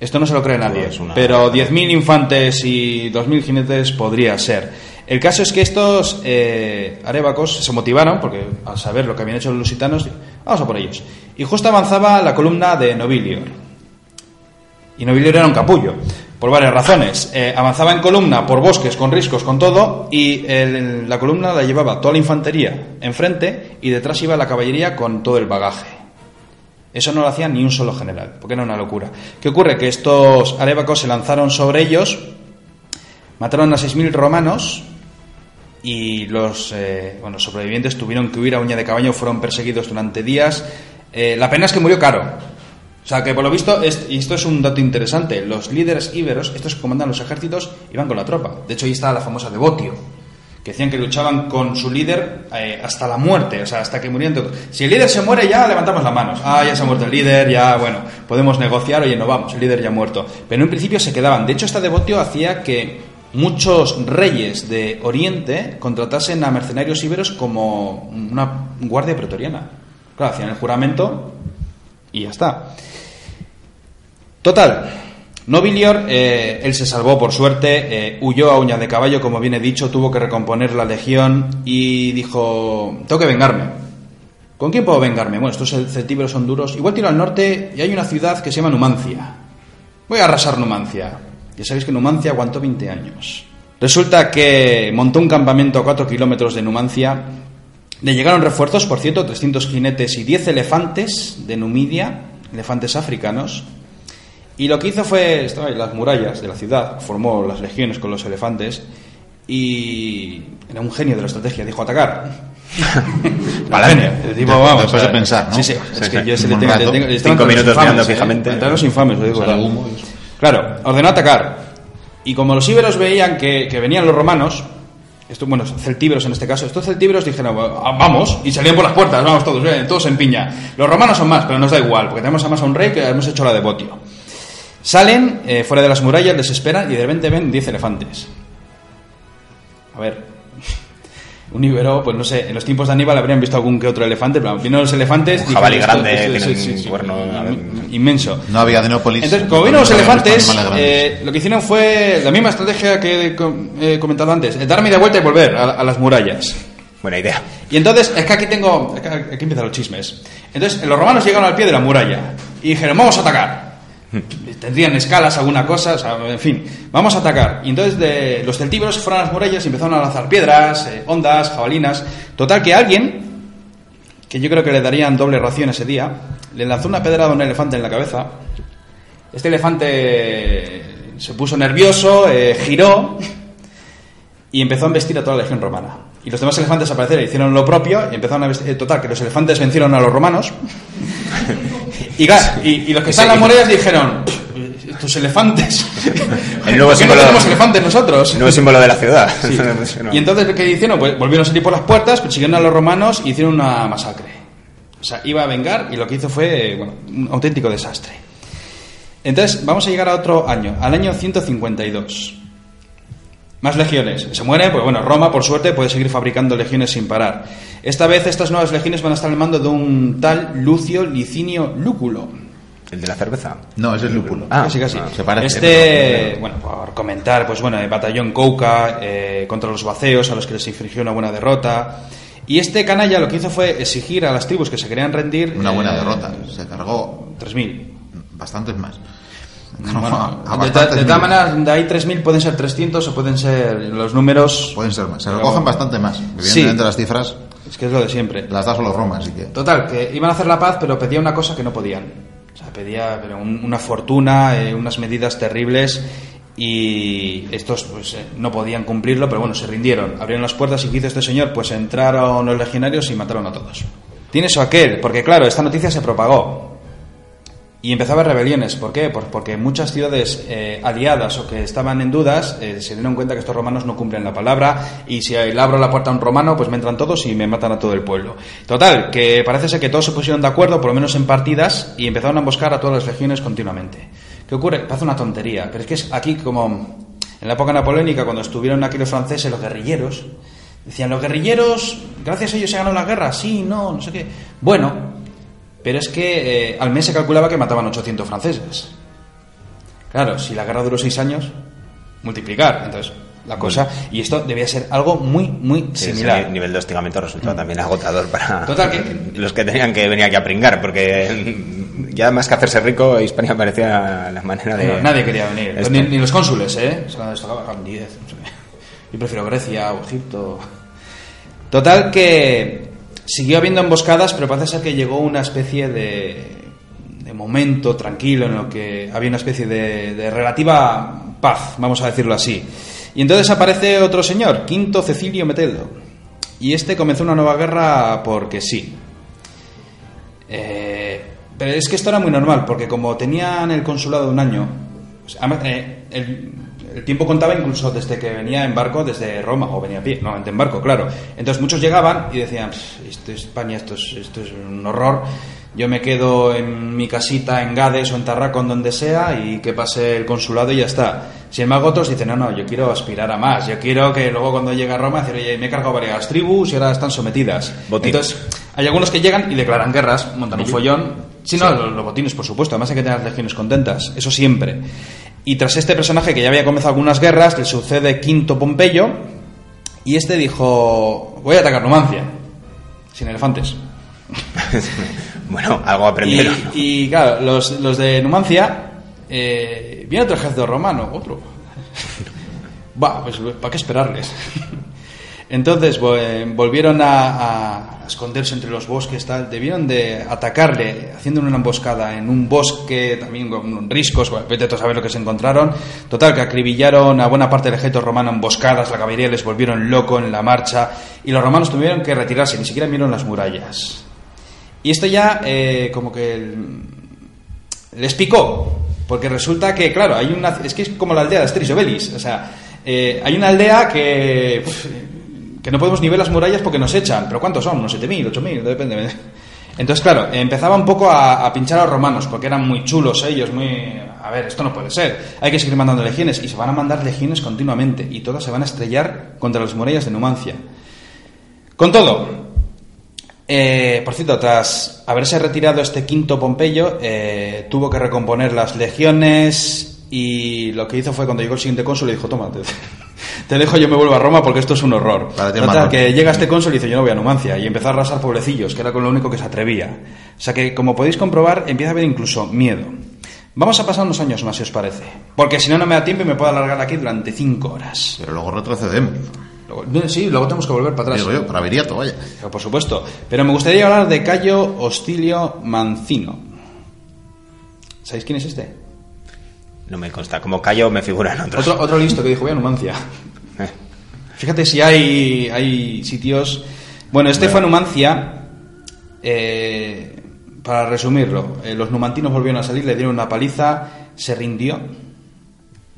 Esto no se lo cree nadie, Es una- pero 10.000 infantes y 2.000 jinetes podría ser. El caso es que estos eh, arébacos se motivaron, porque al saber lo que habían hecho los lusitanos, vamos a por ellos. Y justo avanzaba la columna de Nobilior. Y Nobilior era un capullo, por varias razones. Eh, avanzaba en columna por bosques, con riscos, con todo, y el- la columna la llevaba toda la infantería enfrente y detrás iba la caballería con todo el bagaje. Eso no lo hacía ni un solo general, porque era una locura. ¿Qué ocurre? Que estos arébacos se lanzaron sobre ellos, mataron a 6.000 romanos y los eh, sobrevivientes tuvieron que huir a uña de caballo, fueron perseguidos durante días. Eh, la pena es que murió caro. O sea, que por lo visto, y esto es un dato interesante, los líderes íberos, estos que comandan los ejércitos, iban con la tropa. De hecho, ahí está la famosa Devotio, que decían que luchaban con su líder eh, hasta la muerte, o sea, hasta que murieran todos. Si el líder se muere, ya levantamos las manos. Ah, ya se ha muerto el líder, ya, bueno, podemos negociar, oye, no vamos, el líder ya ha muerto. Pero en un principio se quedaban. De hecho, esta Devotio hacía que muchos reyes de Oriente contratasen a mercenarios íberos como una guardia pretoriana. Claro, hacían el juramento y ya está. Total, Nobilior, eh, él se salvó por suerte, eh, huyó a uña de caballo, como bien he dicho, tuvo que recomponer la legión y dijo, tengo que vengarme. ¿Con quién puedo vengarme? Bueno, estos cel- celtíberos son duros. Igual tiro al norte y hay una ciudad que se llama Numancia. Voy a arrasar Numancia. Ya sabéis que Numancia aguantó 20 años. Resulta que montó un campamento a 4 kilómetros de Numancia. Le llegaron refuerzos, por cierto, 300 jinetes y 10 elefantes de Numidia, elefantes africanos. Y lo que hizo fue, estaba en las murallas de la ciudad, formó las legiones con los elefantes y era un genio de la estrategia, dijo atacar. Pa'lante. Genio, tipo, vamos, Después de pensar, ¿no? Sí, sí, Sí, es que sí. yo ese le tengo, rato. Cinco minutos mirando fijamente. Los infames, lo digo. Sale claro. humo ordenó atacar. Y como los íberos veían que, que venían los romanos, estos, bueno, celtíberos en este caso, estos celtíberos dijeron, "Ah, vamos, y salían por las puertas, vamos todos, eh, todos en piña. Los romanos son más, pero nos da igual, porque tenemos además a un rey que hemos hecho la devotio. Salen eh, fuera de las murallas, les esperan y de repente ven 10 elefantes. A ver, un íbero, pues no sé, en los tiempos de Aníbal habrían visto algún que otro elefante, pero vienen los elefantes. Un jabalí "Esto- grande, esto- tiene un cuerno, a ver". inmenso. No había Denópolis. Entonces, como vieron los elefantes, eh, lo que hicieron fue la misma estrategia que he com- he comentado antes, eh, dar media vuelta y volver a, a las murallas. Buena idea. Y entonces, es que aquí tengo, aquí empiezan los chismes. Entonces, los romanos llegaron al pie de la muralla y dijeron, vamos a atacar. Tendrían escalas, alguna cosa, en fin, vamos a atacar. Y entonces de, los celtíberos fueron a las murallas y empezaron a lanzar piedras, eh, ondas, jabalinas. Total que alguien, que yo creo que le darían doble ración ese día, le lanzó una pedrada a un elefante en la cabeza. Este elefante se puso nervioso, eh, giró y empezó a embestir a toda la legión romana. Y los demás elefantes aparecieron, hicieron lo propio y empezaron a eh, Total, que los elefantes vencieron a los romanos. Y, claro, y, y los que están en las murallas dijeron: "Pff, Estos elefantes. El nuevo ¿Por qué no elefantes nosotros? Nuevo símbolo de la ciudad. Sí. No. Y entonces, ¿qué hicieron? Pues volvieron a salir por las puertas, persiguieron a los romanos y hicieron una masacre. O sea, iba a vengar y lo que hizo fue, bueno, un auténtico desastre. Entonces, vamos a llegar a otro año, al año 152. Más legiones. Se mueren, pues bueno, Roma, por suerte, puede seguir fabricando legiones sin parar. Esta vez estas nuevas legiones van a estar al mando de un tal Lucio Licinio Lúculo. El de la cerveza. No, ese es lúpulo. Ah, casi, casi. ah, se parece, este, bueno, por comentar, pues bueno, el batallón Kouka eh, contra los vaceos, a los que les infligió una buena derrota. Y este canalla lo que hizo fue exigir a las tribus que se querían rendir. Una buena eh, derrota. Se cargó 3.000. bastantes más. Bueno, de, todas maneras, de ahí 3.000 pueden ser 300 o pueden ser los números. Pueden ser más. Se Pero- recogen bastante más. Sí. Evidentemente las cifras Es que es lo de siempre. las da solo Roma, así que... Total, que iban a hacer la paz, pero pedía una cosa que no podían. O sea, pedía pero un- una fortuna, eh, unas medidas terribles. y estos pues eh, no podían cumplirlo, pero bueno, se rindieron, abrieron las puertas y ¿qué hizo este señor? Pues entraron los legionarios y mataron a todos. Tiene eso aquel, porque claro, esta noticia se propagó. Y empezaba rebeliones. ¿Por qué? Pues porque muchas ciudades eh, aliadas o que estaban en dudas eh, se dieron cuenta que estos romanos no cumplen la palabra y si le abro la puerta a un romano, pues me entran todos y me matan a todo el pueblo. Total, que parece ser que todos se pusieron de acuerdo, por lo menos en partidas, y empezaron a emboscar a todas las legiones continuamente. ¿Qué ocurre? Parece una tontería, pero es que es aquí como en la época napoleónica, cuando estuvieron aquí los franceses, los guerrilleros, decían, los guerrilleros, gracias a ellos se ganó la guerra, sí, no, no sé qué. Bueno, pero es que eh, al mes se calculaba que mataban 800 franceses. Claro, si la guerra duró seis años, multiplicar. Entonces, la cosa. Y esto debía ser algo muy, muy Sí, similar. ese nivel de hostigamiento resultaba también agotador para Total, que- los que tenían que venir aquí a pringar, porque ya más que hacerse rico, Hispania parecía la manera de... Nadie quería venir. Ni, ni los cónsules, ¿eh? Se les tocaba eran 10, no sé qué. Yo prefiero Grecia o Egipto. Total que siguió habiendo emboscadas, pero parece ser que llegó una especie de, de momento tranquilo en lo que había una especie de, de relativa paz, vamos a decirlo así. Y entonces aparece otro señor, Quinto Cecilio Meteldo. Y este comenzó una nueva guerra porque sí. Eh, pero es que esto era muy normal, porque como tenían el consulado un año, eh, el, el tiempo contaba incluso desde que venía en barco desde Roma, o venía a pie, normalmente en barco, claro. Entonces muchos llegaban y decían, "Pff, esto es España, esto es, esto es un horror, yo me quedo en mi casita en Gades o en Tarracón, donde sea, y que pase el consulado y ya está. Sin embargo, otros dicen, no, no, yo quiero aspirar a más, yo quiero que luego cuando llegue a Roma, decir, oye, me he cargado varias tribus y ahora están sometidas. Entonces, hay algunos que llegan y declaran guerras, montan un follón. Sí, no, los, los botines, por supuesto. Además hay que tener las legiones contentas. Eso siempre. Y tras este personaje que ya había comenzado algunas guerras, le sucede Quinto Pompeyo. Y este dijo, voy a atacar Numancia. Sin elefantes. bueno, algo Y, aprendieron. y, claro, los, los de Numancia, eh, viene otro ejército romano, otro. Va, pues ¿para qué esperarles? Entonces eh, volvieron a, esconderse entre los bosques, tal. Debieron de atacarle haciendo una emboscada en un bosque también con riscos, vete a saber lo que se encontraron. Total, que acribillaron a buena parte del ejército romano emboscadas, la caballería les volvieron loco en la marcha y los romanos tuvieron que retirarse, ni siquiera vieron las murallas. Y esto ya eh, como que les picó, porque resulta que, claro, hay una... Es que es como la aldea de Asterix y Obelix, o sea, eh, hay una aldea que... que no podemos ni ver las murallas porque nos echan, pero ¿cuántos son? Unos 7.000, 8.000, depende. Entonces, claro, empezaba un poco a, pinchar a los romanos, porque eran muy chulos ellos, muy... A ver, esto no puede ser, hay que seguir mandando legiones, y se van a mandar legiones continuamente, y todas se van a estrellar contra las murallas de Numancia. Con todo, eh, por cierto, tras haberse retirado este quinto Pompeyo, eh, tuvo que recomponer las legiones y lo que hizo fue cuando llegó el siguiente cónsul le dijo, toma, te, dejo, yo me vuelvo a Roma porque esto es un horror. Total, que llega este cónsul y dice, yo no voy a Numancia y empezó a arrasar pueblecillos, que era con lo único que se atrevía. O sea que, como podéis comprobar, empieza a haber incluso miedo. Vamos a pasar unos años más, si os parece. Porque si no, no me da tiempo y me puedo alargar aquí durante cinco horas. Pero luego retrocedemos. Luego- sí, luego tenemos que volver para atrás. Digo yo, para Viriato, vaya. Pero, por supuesto. Pero me gustaría hablar de Cayo Hostilio Mancino. ¿Sabéis quién es este? No me consta. Como callo me figuran otros. Otro, otro listo que dijo, voy a Numancia. Eh, Fíjate si hay, hay sitios... Bueno, este fue a Numancia. eh, para resumirlo, eh, los numantinos volvieron a salir, le dieron una paliza, se rindió.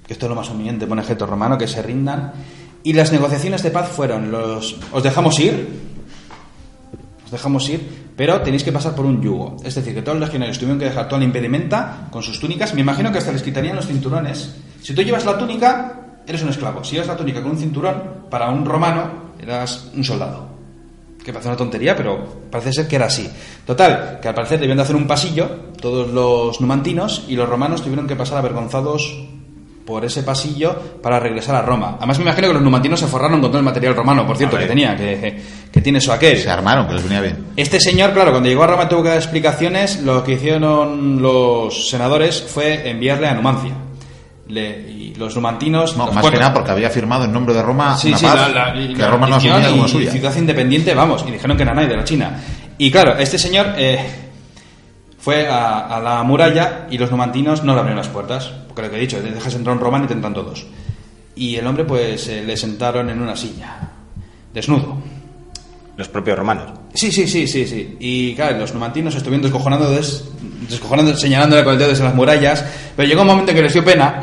Esto es lo más humillante, pone ejército romano, que se rindan. Y las negociaciones de paz fueron los... ¿Os dejamos ir? Os dejamos ir, pero tenéis que pasar por un yugo. Es decir, que todos los legionarios tuvieron que dejar toda la impedimenta con sus túnicas. Me imagino que hasta les quitarían los cinturones. Si tú llevas la túnica, eres un esclavo. Si llevas la túnica con un cinturón, para un romano, eras un soldado. Que parece una tontería, pero parece ser que era así. Total, que al parecer debían de hacer un pasillo, todos los numantinos, y los romanos tuvieron que pasar avergonzados por ese pasillo para regresar a Roma. Además me imagino que los numantinos se forraron con todo el material romano, por cierto, que tenía, que, que tiene eso aquel. Se armaron, que les venía bien. Este señor, claro, cuando llegó a Roma tuvo que dar explicaciones. Lo que hicieron los senadores fue enviarle a Numancia. Le- y los numantinos. No, los más cuernos- que nada porque había firmado en nombre de Roma Sí, una sí, paz la- la- que la- Roma no asumía como suya. Ciudad independiente, vamos, y dijeron que era nadie de la China. Y claro, este señor eh, fue a, a la muralla y los numantinos no le abrieron las puertas, porque lo que he dicho, dejas entrar un romano y te entran todos. Y el hombre pues eh, le sentaron en una silla, desnudo. Los propios romanos. Sí, sí, sí, sí, sí. Y claro, los numantinos estuvieron descojonando, des, descojonando señalándole con el dedo desde las murallas, pero llegó un momento en que les dio pena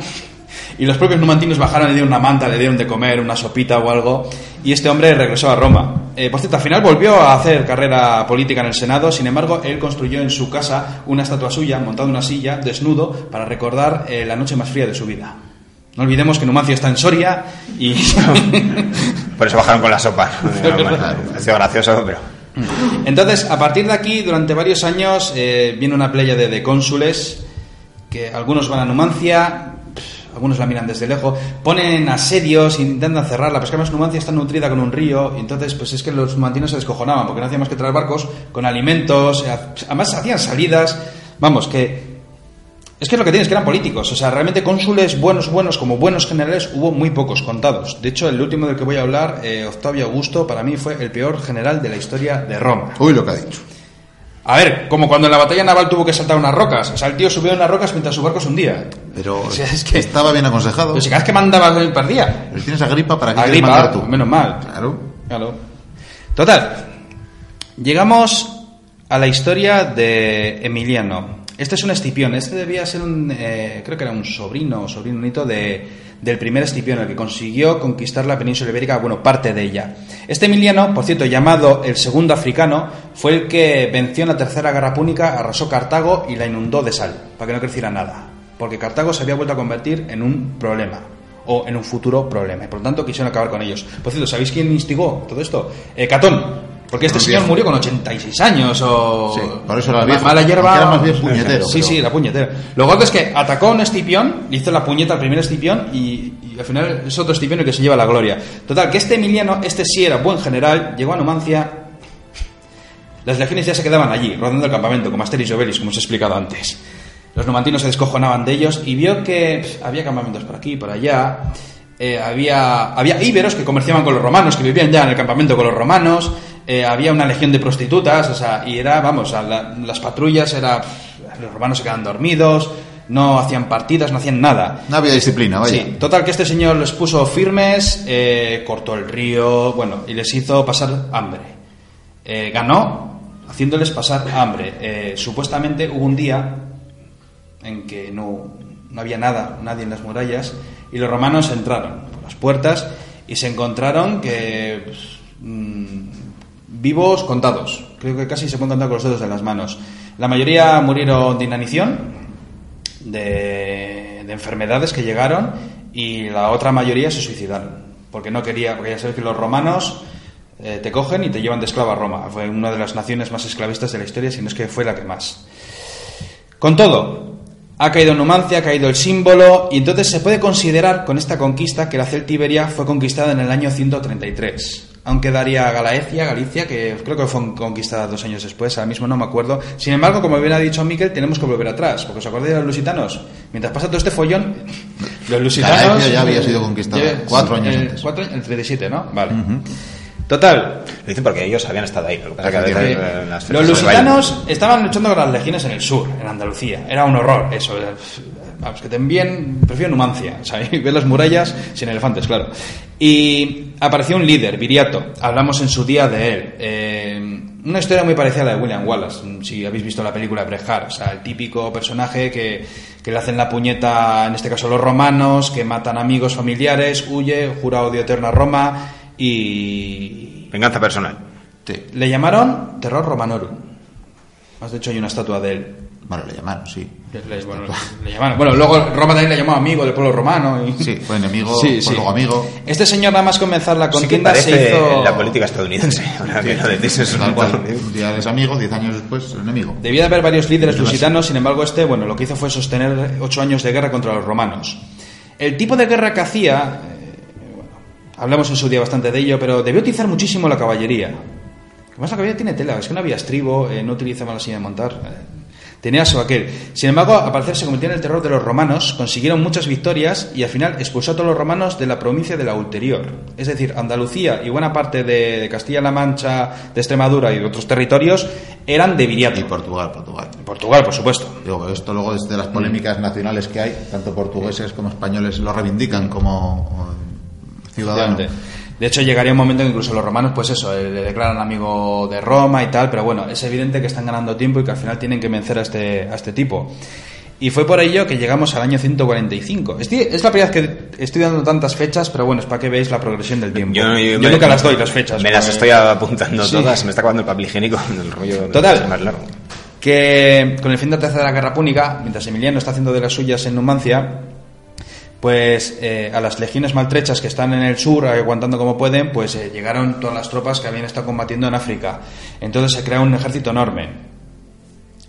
y los propios numantinos bajaron, le dieron una manta, le dieron de comer, una sopita o algo, y este hombre regresó a Roma. Eh, por cierto, al final volvió a hacer carrera política en el Senado, sin embargo, él construyó en su casa una estatua suya, montada en una silla, desnudo, para recordar eh, la noche más fría de su vida. No olvidemos que Numancia está en Soria y... Por eso bajaron con la sopa. ha sido gracioso, pero... Entonces, a partir de aquí, durante varios años, eh, viene una playa de, cónsules, que algunos van a Numancia, pff, algunos la miran desde lejos, ponen asedios, intentan cerrarla, pero es que además Numancia está nutrida con un río, entonces pues es que los numantinos se descojonaban, porque no hacían más que traer barcos con alimentos, eh, además hacían salidas, vamos, que... Es que es lo que tienes, que eran políticos, o sea, realmente cónsules buenos, buenos, como buenos generales, hubo muy pocos contados. De hecho, el último del que voy a hablar, eh, Octavio Augusto, para mí fue el peor general de la historia de Roma. Uy, lo que ha dicho. A ver, como cuando en la batalla naval tuvo que saltar unas rocas. O sea, el tío subió unas rocas mientras su barco se hundía. Pero O sea, es que- estaba bien aconsejado. Pero si cada vez que mandaba perdía. Pero tienes a gripa para que Agripa, mandar tú. menos mal. Claro. Claro. Total. Llegamos a la historia de Emiliano. Este es un Escipión. Este debía ser un. eh, creo que era un sobrino o sobrino nieto de, del primer Escipión, el que consiguió conquistar la península ibérica, bueno, parte de ella. Este Emiliano, por cierto, llamado el segundo africano, fue el que venció en la tercera guerra púnica, arrasó Cartago y la inundó de sal, para que no creciera nada. Porque Cartago se había vuelto a convertir en un problema o en un futuro problema. Y por lo tanto quisieron acabar con ellos. Por cierto, ¿sabéis quién instigó todo esto? Eh, Catón. Porque este señor murió con 86 años o... Sí, por eso era viejo. Mala hierba... Era más bien puñetero, Sí, pero- sí, la puñetera. Lo gordo es que atacó a un Escipión, hizo la puñeta al primer Escipión y, y al final es otro Escipión el que se lleva la gloria. Total, que este Emiliano, este sí era buen general, llegó a Numancia... Las legiones ya se quedaban allí, rodando el campamento, como Asterix y Obelix, como os he explicado antes. Los numantinos se descojonaban de ellos y vio que pf, había campamentos por aquí, por allá. eh, había, había íberos que comerciaban con los romanos, que vivían ya en el campamento con los romanos. Eh, había una legión de prostitutas, o sea, y era, vamos, la- las patrullas, era, los romanos se quedaban dormidos, no hacían partidas, no hacían nada. No había disciplina, vaya. Sí, total que este señor les puso firmes, eh, cortó el río, bueno, y les hizo pasar hambre. Eh, ganó haciéndoles pasar hambre. Eh, supuestamente hubo un día en que no, no había nada, nadie en las murallas, y los romanos entraron por las puertas y se encontraron que pues, mm, vivos contados. Creo que casi se pueden contar con los dedos de las manos. La mayoría murieron de inanición, de, de enfermedades que llegaron, y la otra mayoría se suicidaron. Porque no quería, porque ya sabes que los romanos eh, te cogen y te llevan de esclavo a Roma. Fue una de las naciones más esclavistas de la historia, si no es que fue la que más. Con todo, ha caído Numancia, ha caído el símbolo, y entonces se puede considerar con esta conquista que la Celtiberia fue conquistada en el año 133. Aún quedaría Galaecia, Galicia, que creo que fue conquistada dos años después, ahora mismo no me acuerdo. Sin embargo, como bien ha dicho Miquel, tenemos que volver atrás, porque os acordáis de los lusitanos. Mientras pasa todo este follón, los lusitanos. Galaecia ya había sido conquistada, Ya- cuatro años el- antes. cuatro- el 37, ¿no? Vale. Total, Lo dicen porque ellos habían estado ahí. Lo que pasa es que eh, los lusitanos estaban luchando con las legiones en el sur, en Andalucía. Era un horror eso. Vamos, que te envíen, prefiero Numancia, o sea, ver las murallas sin elefantes, claro. Y apareció un líder, Viriato. Hablamos en su día de él. Eh, una historia muy parecida a la de William Wallace, si habéis visto la película Brejar. O sea, el típico personaje que, que le hacen la puñeta, en este caso los romanos, que matan amigos familiares, huye, jura odio eterno a Roma y, Venganza personal. Sí. le llamaron Terror Romanorum. Más de hecho hay una estatua de él. Bueno, le llamaron, sí. Le, bueno, le llamaron. Bueno, luego Roma también le llamó amigo del pueblo romano. Y... Sí, fue enemigo, Sí, fue sí. luego amigo. Este señor nada más comenzar la Sí contienda parece se hizo... la política estadounidense. Ahora que lo decís, es Tal un cual. Un día eres amigo, diez años después, enemigo. Debía de haber varios líderes lusitanos, sin embargo este, bueno, lo que hizo fue sostener ocho años de guerra contra los romanos. El tipo de guerra que hacía, eh, bueno, hablamos en su día bastante de ello, pero debió utilizar muchísimo la caballería. Además la caballería tiene tela, es que no había estribo, eh, no utilizaba la silla de montar. eh. Tenía eso aquel. Sin embargo, al parecer se convirtió en el terror de los romanos, consiguieron muchas victorias y al final expulsó a todos los romanos de la provincia de la Ulterior. Es decir, Andalucía y buena parte de, de Castilla-La Mancha, de Extremadura y de otros territorios eran de Viriato. Y Portugal, Portugal. Portugal, por supuesto. Digo, esto luego desde las polémicas nacionales que hay, tanto portugueses como españoles lo reivindican como ciudadanos. De hecho, llegaría un momento en que incluso los romanos, pues eso, eh, le declaran amigo de Roma y tal, pero bueno, es evidente que están ganando tiempo y que al final tienen que vencer a este, a este tipo. Y fue por ello que llegamos al año 145. Estoy- es la primera vez que estoy dando tantas fechas, pero bueno, es para que veáis la progresión del tiempo. Yo, me- nunca las doy, las fechas. Me las estoy apuntando Sí. todas. Me está acabando el papel higiénico. El rollo Total. más largo. que con el fin de la Tercera Guerra Púnica, mientras Emiliano está haciendo de las suyas en Numancia, pues eh, a las legiones maltrechas que están en el sur, aguantando como pueden, pues eh, llegaron todas las tropas que habían estado combatiendo en África. Entonces se crea un ejército enorme.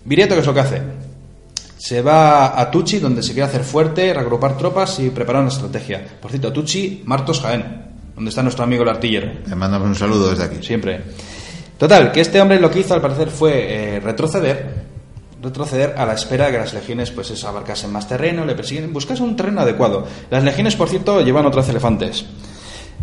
Viriato, ¿qué es lo que hace? Se va a Tucci, donde se quiere hacer fuerte, reagrupar tropas y preparar una estrategia. Por cierto, Tucci, Martos Jaén, donde está nuestro amigo el artillero. Le mandamos un saludo desde aquí. Siempre. Total, que este hombre lo que hizo al parecer fue eh, retroceder, retroceder a la espera de que las legiones pues eso, abarcasen más terreno, le persiguen, buscasen un terreno adecuado. Las legiones, por cierto, llevan otros elefantes.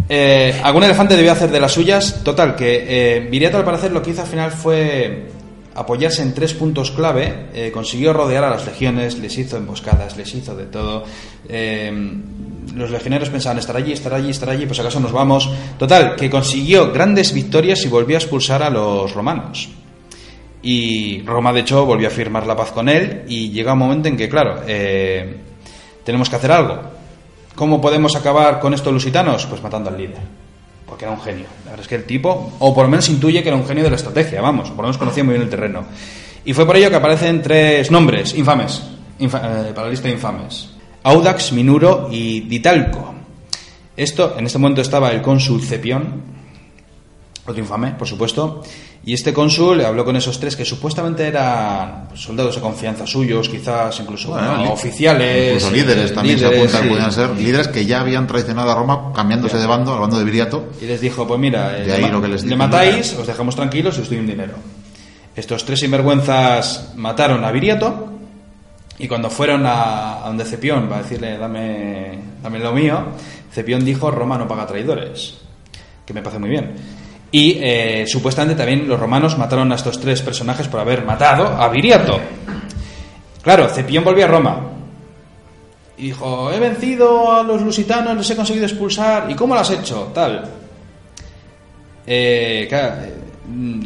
Eh, algún elefante debió hacer de las suyas. Total, que eh, Viriato al parecer lo que hizo al final fue apoyarse en tres puntos clave, eh, consiguió rodear a las legiones, les hizo emboscadas, les hizo de todo. Los legioneros pensaban estar allí, estar allí, estar allí, pues acaso nos vamos. Total, que consiguió grandes victorias y volvió a expulsar a los romanos. Y Roma, de hecho, volvió a firmar la paz con él y llega un momento en que, claro, eh, tenemos que hacer algo. ¿Cómo podemos acabar con estos lusitanos? Pues matando al líder. Porque era un genio. La verdad es que el tipo, o por lo menos intuye que era un genio de la estrategia, vamos, por lo menos conocía muy bien el terreno. Y fue por ello que aparecen tres nombres infames, infa- eh, para la lista de infames. Audax, Minuro y Ditalco. Esto, en este momento estaba el cónsul Cepión, otro infame, por supuesto. Y este cónsul habló con esos tres que supuestamente eran soldados de confianza suyos, quizás incluso Bueno, oficiales. Incluso líderes eh, también líderes, se apuntan, sí. podían ser líderes que ya habían traicionado a Roma cambiándose de bando, al bando de Viriato. Y les dijo, pues mira, eh, De ahí le, ma- lo que les le dijo, matáis, os dejamos tranquilos y os doy un dinero. Estos tres sinvergüenzas mataron a Viriato y cuando fueron a, a donde Cepión para decirle, dame, dame lo mío, Cepión dijo, Roma no paga traidores, que me parece muy bien. Y eh, supuestamente también los romanos mataron a estos tres personajes por haber matado a Viriato. Claro, Cepión volvió a Roma. Y dijo, he vencido a los lusitanos, les he conseguido expulsar. ¿Y cómo lo has hecho? Tal. Eh, eh,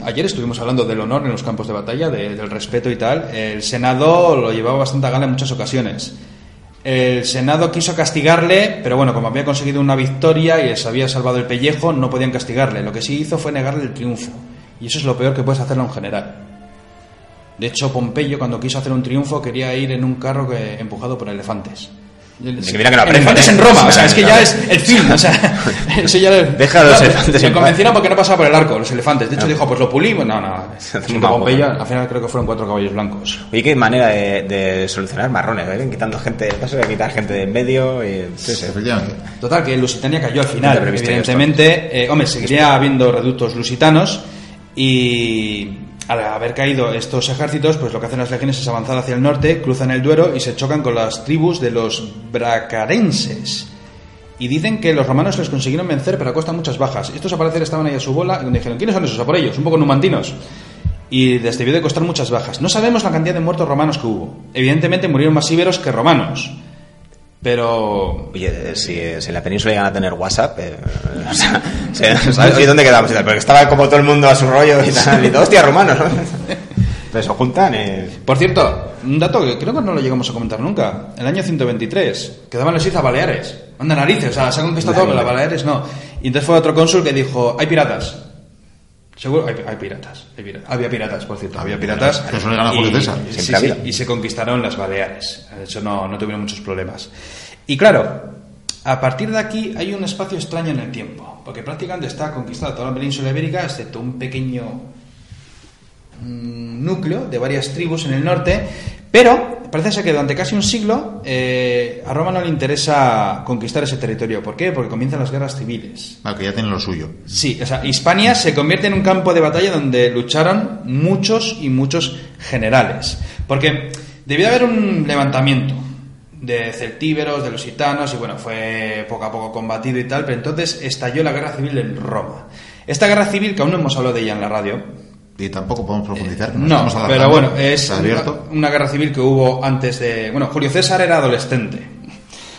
ayer estuvimos hablando del honor en los campos de batalla, de- del respeto y tal. El Senado lo llevaba bastante a gala en muchas ocasiones. El Senado quiso castigarle, pero bueno, como había conseguido una victoria y les había salvado el pellejo, no podían castigarle. Lo que sí hizo fue negarle el triunfo. Y eso es lo peor que puedes hacerle a un general. De hecho, Pompeyo, cuando quiso hacer un triunfo, quería ir en un carro que, empujado por elefantes. Que mira que no ¿eh? en Roma, o sea, es que no. ya es el fin, o sea, eso ya Deja los elefantes Se convencieron porque no pasaba por el arco, los elefantes. De hecho, dijo, pues lo pulimos. No, no. un Pompeyo, mago. al final creo que fueron cuatro caballos blancos. Oye, qué manera de, solucionar marrones, ¿eh? Quitando gente, paso de quitar gente de en medio y... Sí, sí. Efectivamente. Total, que Lusitania cayó al final. Evidentemente, eh, hombre, seguiría habiendo reductos lusitanos y al haber caído estos ejércitos, pues lo que hacen las legiones es avanzar hacia el norte, cruzan el Duero y se chocan con las tribus de los bracarenses. Y dicen que los romanos les consiguieron vencer, pero a costa muchas bajas. Estos al parecer estaban ahí a su bola y dijeron, ¿quiénes son esos? A por ellos, un poco numantinos. Y les debió de costar muchas bajas. No sabemos la cantidad de muertos romanos que hubo. Evidentemente murieron más íberos que romanos. Pero Oye, si, si en la península llegan a tener WhatsApp, eh, o sea, se- ¿sabes? Oye, ¿dónde quedamos? Y tal, Porque estaba como todo el mundo a su rollo y tal, y todo, hostia, romanos, ¿no? Entonces se juntan eh, Por cierto, un dato que creo que no lo llegamos a comentar nunca. El año 123, quedaban las Islas Baleares. Anda narices, o sea, se ha conquistado todo, pero las Baleares no. Y entonces fue otro cónsul que dijo, hay piratas. Seguro, hay, hay piratas, hay piratas. Había piratas, por cierto, había piratas. Que eso le gana a Julio Y- sí, sí, había. y se conquistaron las Baleares. De hecho, no, no tuvieron muchos problemas. Y claro, a partir de aquí hay un espacio extraño en el tiempo, porque prácticamente está conquistada toda la península ibérica, excepto un pequeño mm, núcleo de varias tribus en el norte, pero parece ser que durante casi un siglo eh, a Roma no le interesa conquistar ese territorio. ¿Por qué? Porque comienzan las guerras civiles. Claro, que ya tienen lo suyo. Sí, o sea, Hispania se convierte en un campo de batalla donde lucharon muchos y muchos generales. Porque debió haber un levantamiento de celtíberos, de los gitanos, y bueno, fue poco a poco combatido y tal, pero entonces estalló la guerra civil en Roma. Esta guerra civil, que aún no hemos hablado de ella en la radio, Y tampoco podemos profundizar. nos no, pero bueno, es una, una guerra civil que hubo antes de... Bueno, Julio César era adolescente.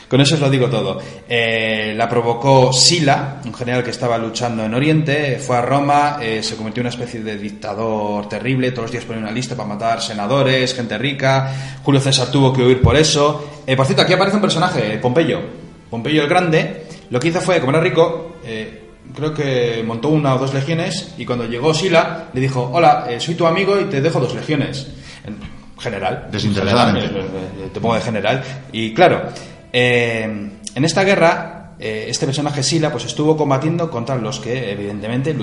Con eso os lo digo todo. Eh, la provocó Sila, un general que estaba luchando en Oriente, fue a Roma, eh, se convirtió en una especie de dictador terrible, todos los días ponía una lista para matar senadores, gente rica, Julio César tuvo que huir por eso. Eh, por cierto, aquí aparece un personaje, Pompeyo. Pompeyo el Grande, lo que hizo fue, como era rico, eh, creo que montó una o dos legiones y cuando llegó Sila le dijo, hola, eh, soy tu amigo y te dejo dos legiones. En general. Desinteresadamente. General, te pongo de general. Y claro, eh, en esta guerra, eh, este personaje Sila pues estuvo combatiendo contra los que evidentemente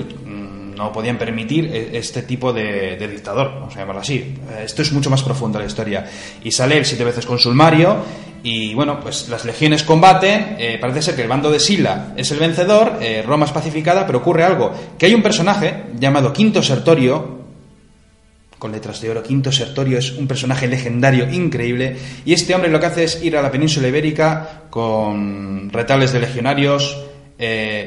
no podían permitir eh, este tipo de, dictador, vamos a llamarlo así. Eh, Esto es mucho más profundo la historia. Y sale siete veces consulmario y bueno, pues las legiones combaten, eh, parece ser que el bando de Sila es el vencedor, eh, Roma es pacificada, pero ocurre algo, que hay un personaje llamado Quinto Sertorio, con letras de oro. Quinto Sertorio es un personaje legendario increíble y este hombre lo que hace es ir a la península ibérica con retales de legionarios.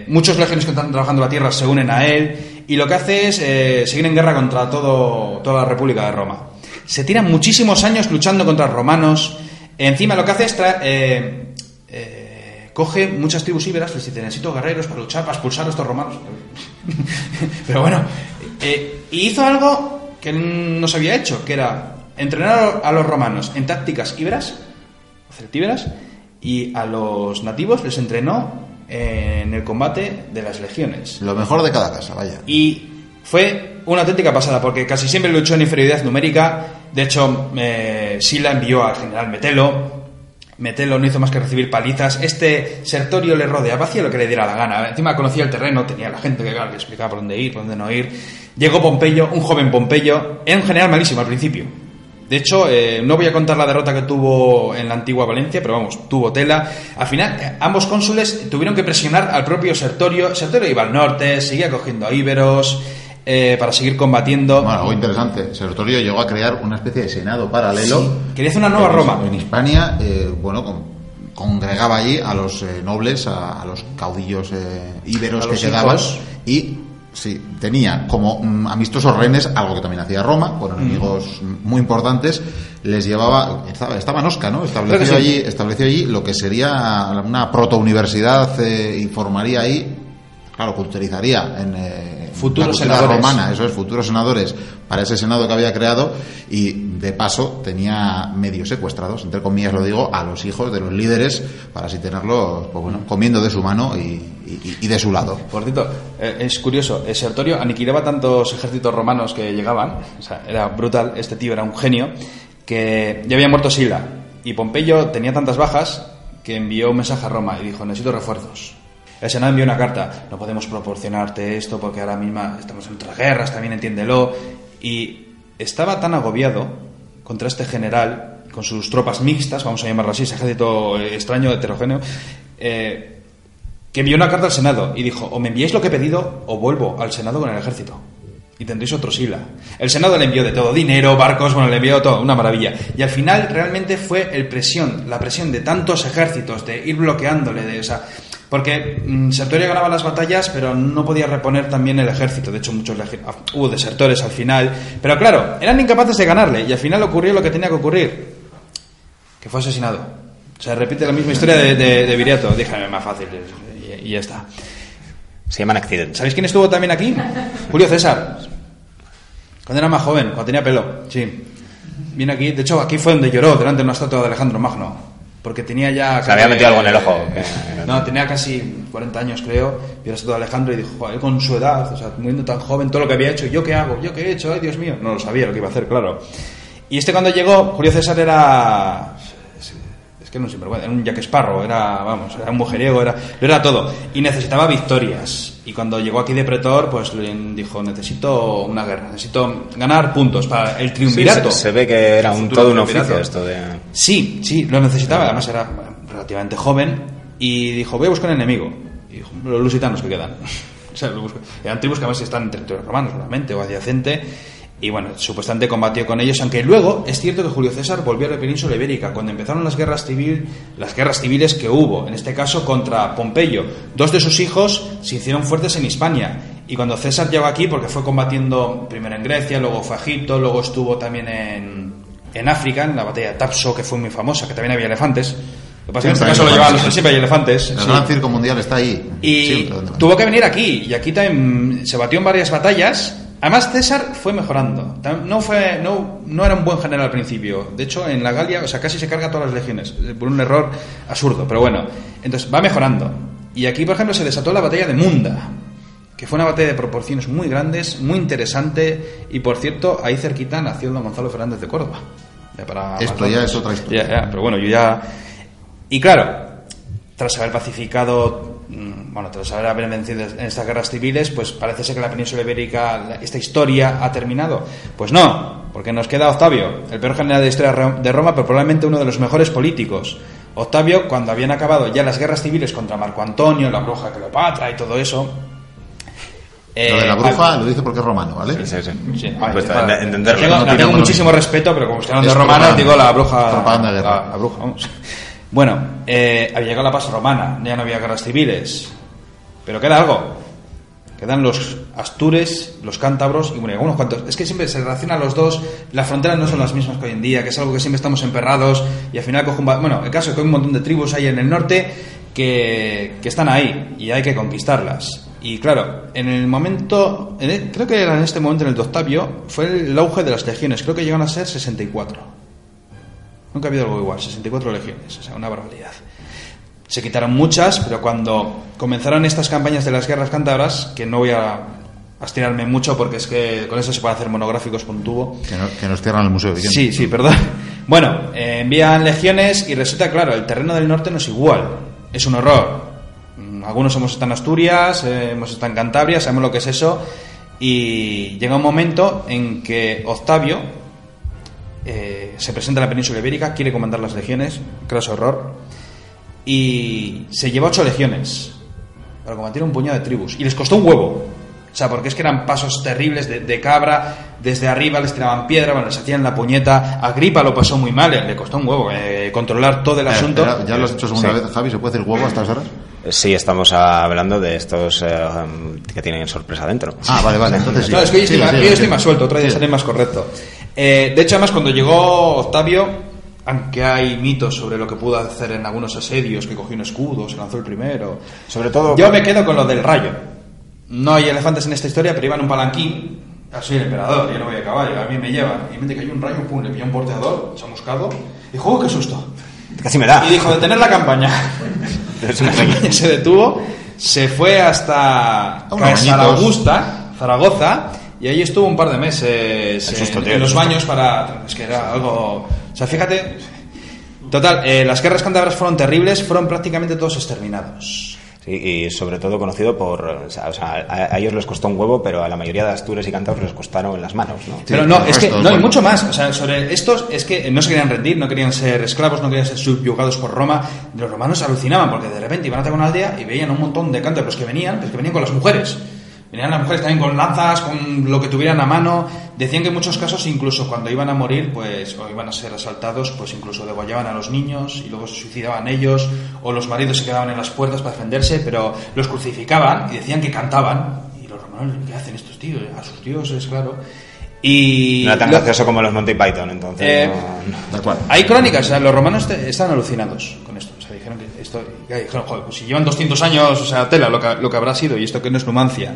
muchos legionarios que están trabajando la tierra se unen a él y lo que hace es eh, seguir en guerra contra todo, toda la República de Roma. Se tiran muchísimos años luchando contra romanos. Encima lo que hace es eh, eh, coge muchas tribus íberas, les dice necesito guerreros para luchar, para expulsar a estos romanos. Pero bueno, hizo algo que no se había hecho, que era entrenar a los romanos en tácticas íberas, celtíberas, y a los nativos les entrenó en el combate de las legiones. Lo mejor de cada casa, vaya. Y fue una auténtica pasada, porque casi siempre luchó en inferioridad numérica. De hecho, eh, Sila envió al general Metelo. Metelo no hizo más que recibir palizas. Este Sertorio le rodeaba, hacía lo que le diera la gana. Encima conocía el terreno, tenía la gente que claro, le explicaba por dónde ir, por dónde no ir. Llegó Pompeyo, un joven Pompeyo. Era un general malísimo al principio. De hecho, eh, no voy a contar la derrota que tuvo en la antigua Valencia, pero vamos, tuvo tela. Al final, eh, ambos cónsules tuvieron que presionar al propio Sertorio. Sertorio iba al norte, seguía cogiendo a íberos eh, para seguir combatiendo. Bueno, algo interesante. Sertorio llegó a crear una especie de senado paralelo. Sí, quería hacer una nueva En- Roma. En Hispania, eh, bueno, con- congregaba allí a los eh, nobles, a, a los caudillos íberos A que quedaban. Y sí, tenía como mm, amistosos rehenes, algo que también hacía Roma, con enemigos muy importantes. Les llevaba, estaba, estaba en Osca, ¿no? Estableció sí. allí, estableció allí lo que sería una protouniversidad eh, y formaría ahí Claro, que utilizaría en eh, Futuros senadores. romana, eso es, futuros senadores para ese senado que había creado y de paso tenía medio secuestrados, entre comillas lo digo, a los hijos de los líderes para así tenerlos, pues bueno, comiendo de su mano y, y- y de su lado. Por cierto, eh, es curioso, Sertorio aniquilaba tantos ejércitos romanos que llegaban, o sea, era brutal, este tío era un genio, que ya había muerto Sila. Y Pompeyo tenía tantas bajas que envió un mensaje a Roma y dijo, necesito refuerzos. El Senado envió una carta, no podemos proporcionarte esto porque ahora mismo estamos en otras guerras, también entiéndelo. Y estaba tan agobiado contra este general, con sus tropas mixtas, vamos a llamarlo así, ese ejército extraño, heterogéneo, eh, que envió una carta al Senado y dijo, o me enviáis lo que he pedido o vuelvo al Senado con el ejército. Y tendréis otro Sila. El Senado le envió de todo, dinero, barcos, bueno, le envió todo, una maravilla. Y al final realmente fue el presión, la presión de tantos ejércitos, de ir bloqueándole, de esa... Porque mm, Sertorio ganaba las batallas, pero no podía reponer también el ejército. De hecho, muchos ah, hubo desertores al final. Pero claro, eran incapaces de ganarle. Y al final ocurrió lo que tenía que ocurrir. Que fue asesinado. O sea, repite la misma historia de, de, de Viriato. Déjame más fácil. Y, y ya está. Se llaman accidentes. ¿Sabéis quién estuvo también aquí? Julio César. Cuando era más joven, cuando tenía pelo. Sí. Viene aquí. De hecho, aquí fue donde lloró, delante de una estatua de Alejandro Magno. Porque tenía ya... Se había metido algo en el ojo, No, tenía casi 40 años, creo. Vio de Alejandro y dijo, joder, con su edad, o sea, muriendo tan joven, todo lo que había hecho. ¿Y yo qué hago? ¿Yo qué he hecho? Ay, Dios mío. No lo sabía lo que iba a hacer, claro. Y este cuando llegó, Julio César era... Es, que no es sinvergüenza, era un Jack Sparrow, era, vamos, era un mujeriego, era, lo era todo. Y necesitaba victorias. Y cuando llegó aquí de pretor, pues le dijo, necesito una guerra, necesito ganar puntos para el Sí, triunvirato. se, se ve que era un, todo un oficio esto de... Sí, sí, lo necesitaba. Además era relativamente joven. Y dijo, voy a buscar un enemigo. Y dijo, los lusitanos que quedan. o sea. Eran tribus que además están en territorio romano, solamente, o adyacente. Y bueno, supuestamente combatió con ellos, aunque luego es cierto que Julio César volvió a la península ibérica cuando empezaron las guerras, civil, las guerras civiles que hubo, en este caso contra Pompeyo. Dos de sus hijos se hicieron fuertes en Hispania. Y cuando César llegó aquí, porque fue combatiendo primero en Grecia, luego fue a Egipto, luego estuvo también en, en África, en la batalla de Tapso, que fue muy famosa, que también había elefantes. Lo que pasa es que en este caso lo llevaban los siempre hay elefantes. El sí. gran circo mundial está ahí. Y tuvo que venir aquí, y aquí también se batió en varias batallas. Además, César fue mejorando. No, fue, no, no era un buen general al principio. De hecho, en la Galia, o sea, casi se carga todas las legiones, eh, por un error absurdo, pero bueno. Entonces, va mejorando. Y aquí, por ejemplo, se desató la batalla de Munda, que fue una batalla de proporciones muy grandes, muy interesante, y por cierto, ahí cerquita nació don Gonzalo Fernández de Córdoba. Ya para Esto ya es otra historia. Ya, ya, pero bueno, yo ya... Y claro, tras haber pacificado, bueno, tras haber vencido en estas guerras civiles, pues parece ser que la península ibérica, esta historia ha terminado. Pues no, porque nos queda Octavio, el peor general de la historia de Roma, pero probablemente uno de los mejores políticos. Octavio, cuando habían acabado ya las guerras civiles contra Marco Antonio, la bruja Cleopatra y todo eso. Lo de la eh, bruja lo dice porque es romano, ¿vale? Sí, sí. Sí, Pues, vale, entenderlo. Tengo, No muchísimo respeto, pero como están Es de romanos, propaganda. digo la bruja. Propaganda de guerra. La, la bruja, vamos. Bueno, eh, había llegado la paz romana, ya no había guerras civiles. Pero queda algo. Quedan los astures, los cántabros y bueno, algunos cuantos. Es que siempre se relacionan los dos. Las fronteras no son las mismas que hoy en día, que es algo que siempre estamos emperrados y al final coge un. Bueno, el caso es que hay un montón de tribus ahí en el norte que, que están ahí y hay que conquistarlas. Y claro, en el momento, en el- creo que era en este momento en el de Octavio, fue el auge de las legiones. Creo que llegaron a ser 64. Nunca ha habido algo igual, 64 legiones, o sea, una barbaridad. Se quitaron muchas, pero cuando comenzaron estas campañas de las guerras cántabras, que no voy a, a estirarme mucho porque es que con eso se pueden hacer monográficos con tubo. Que, no- que nos cierran el Museo de Vicente. Sí, sí, perdón. Bueno, eh, envían legiones y resulta, claro, el terreno del norte no es igual. Es un horror. Algunos hemos estado en Asturias, eh, hemos estado en Cantabria, sabemos lo que es eso. Y llega un momento en que Octavio eh, se presenta a la península ibérica, quiere comandar las legiones, craso horror, y se lleva ocho legiones para combatir un puñado de tribus. Y les costó un huevo. O sea, porque es que eran pasos terribles de, de cabra, desde arriba les tiraban piedra, bueno, les hacían la puñeta. Agripa lo pasó muy mal, eh, le costó un huevo eh, controlar todo el Eh, asunto. espera, ¿Ya lo has hecho segunda Sí. vez, Javi? ¿Se puede hacer huevo a estas horas? Sí, estamos hablando de estos eh, que tienen sorpresa dentro. Ah, vale, vale. Entonces sí. Claro, es que hoy estoy, Sí, más, sí, hoy sí. estoy más suelto, otro día Sí. seré más correcto. Eh, de hecho, además, cuando llegó Octavio, aunque hay mitos sobre lo que pudo hacer en algunos asedios, que cogió un escudo, se lanzó el primero. Sobre todo. Yo me quedo con lo del rayo. No hay elefantes en esta historia, pero iban un palanquín. Ah, Soy el emperador, yo no voy a caballo, a mí me llevan. Y me que hay un rayo, pum, le pilló un porteador, chamuscado. Y dijo, "Oh, qué susto! Casi me da. Y dijo, detener la campaña. Una regla. se detuvo, se fue hasta A unos Augusta, Zaragoza, y ahí estuvo un par de meses susto, en, tío, en los baños para... Es que era algo... O sea, fíjate... Total, eh, las guerras cántabras fueron terribles, fueron prácticamente todos exterminados. Sí, y sobre todo conocido por. O sea, o sea, a, a ellos les costó un huevo, pero a la mayoría de astures y cántabros les costaron las manos, ¿no? Pero Sí, no, el es que no, y bueno. mucho más. O sea, sobre estos es que no se querían rendir, no querían ser esclavos, no querían ser subyugados por Roma. Los romanos alucinaban porque de repente iban a atacar una aldea y veían un montón de cántabros que venían, pues que venían con las mujeres. Venían las mujeres también con lanzas, con lo que tuvieran a mano. Decían que en muchos casos, incluso cuando iban a morir, pues, o iban a ser asaltados, pues incluso degollaban a los niños y luego se suicidaban ellos, o los maridos se quedaban en las puertas para defenderse, pero los crucificaban y decían que cantaban. Y los romanos, ¿qué hacen estos tíos? A sus dioses, claro. Y No era tan lo- gracioso como los Monty Python, entonces. Eh, no- no. Tal cual. hay crónicas, o sea, los romanos te- están alucinados sea, dijeron joder, pues si llevan 200 años, o sea, tela, lo que, lo que habrá sido, y esto que no es Numancia.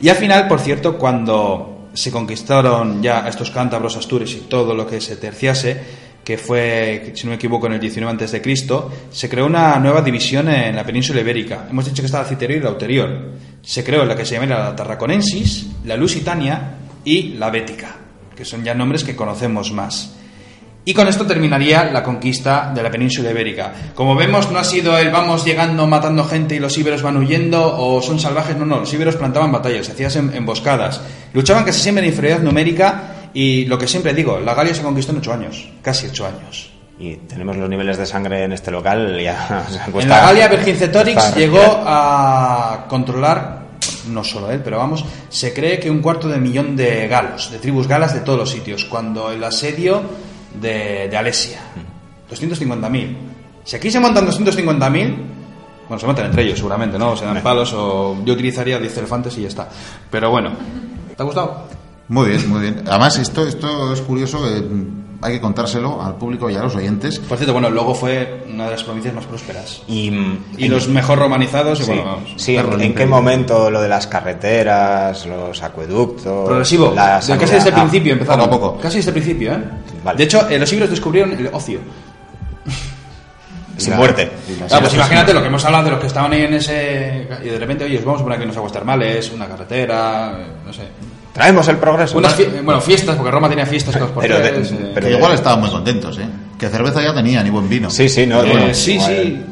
Y al final, por cierto, cuando se conquistaron ya estos cántabros, astures y todo lo que se terciase, que fue, si no me equivoco, en el 19 antes de Cristo, se creó una nueva división en la península ibérica. Hemos dicho que estaba la Citerio y la Ulterior. Se creó la que se llama la Tarraconensis, la Lusitania y la Bética, que son ya nombres que conocemos más. Y con esto terminaría la conquista de la península ibérica. Como vemos, no ha sido el vamos llegando matando gente y los íberos van huyendo o son salvajes. No, no, los íberos plantaban batallas, hacían em- emboscadas. Luchaban casi siempre en inferioridad numérica y lo que siempre digo, la Galia se conquistó en ocho años, casi ocho años. Y tenemos los niveles de sangre en este local, ya. o sea, En cuesta- la Galia, Vercingetorix cuesta llegó a controlar no solo él, pero vamos, se cree que un cuarto de millón de galos, de tribus galas de todos los sitios, cuando el asedio de, de Alesia, 250.000. Si aquí se montan 250.000, bueno, se montan entre ellos seguramente, ¿no? O se dan palos o yo utilizaría 10 elefantes y ya está. Pero bueno, ¿te ha gustado? Muy bien, muy bien. Además, esto, esto es curioso, eh, hay que contárselo al público y a los oyentes. Por cierto, bueno, luego fue una de las provincias más prósperas. Y, Y los mejor romanizados, y Sí, bueno, vamos. sí, ¿en, qué momento lo de las carreteras, los acueductos... Progresivo, la casi desde el Ah, principio empezaron. poco a poco. Casi desde el principio, ¿eh? Vale. De hecho, eh, los siglos descubrieron el ocio. sin La- muerte. Ah, pues imagínate lo que hemos hablado de los que estaban ahí en ese. Y de repente, oye, os vamos a poner aquí unas aguas termales, una carretera, no sé. Traemos el progreso. Unas ¿no? fie- bueno, fiestas, porque Roma tenía fiestas por Pero de- eh. pero igual estaban muy contentos, ¿eh? Que cerveza ya tenían y buen vino. Sí, sí, no, Eh, bueno, sí, igual- sí.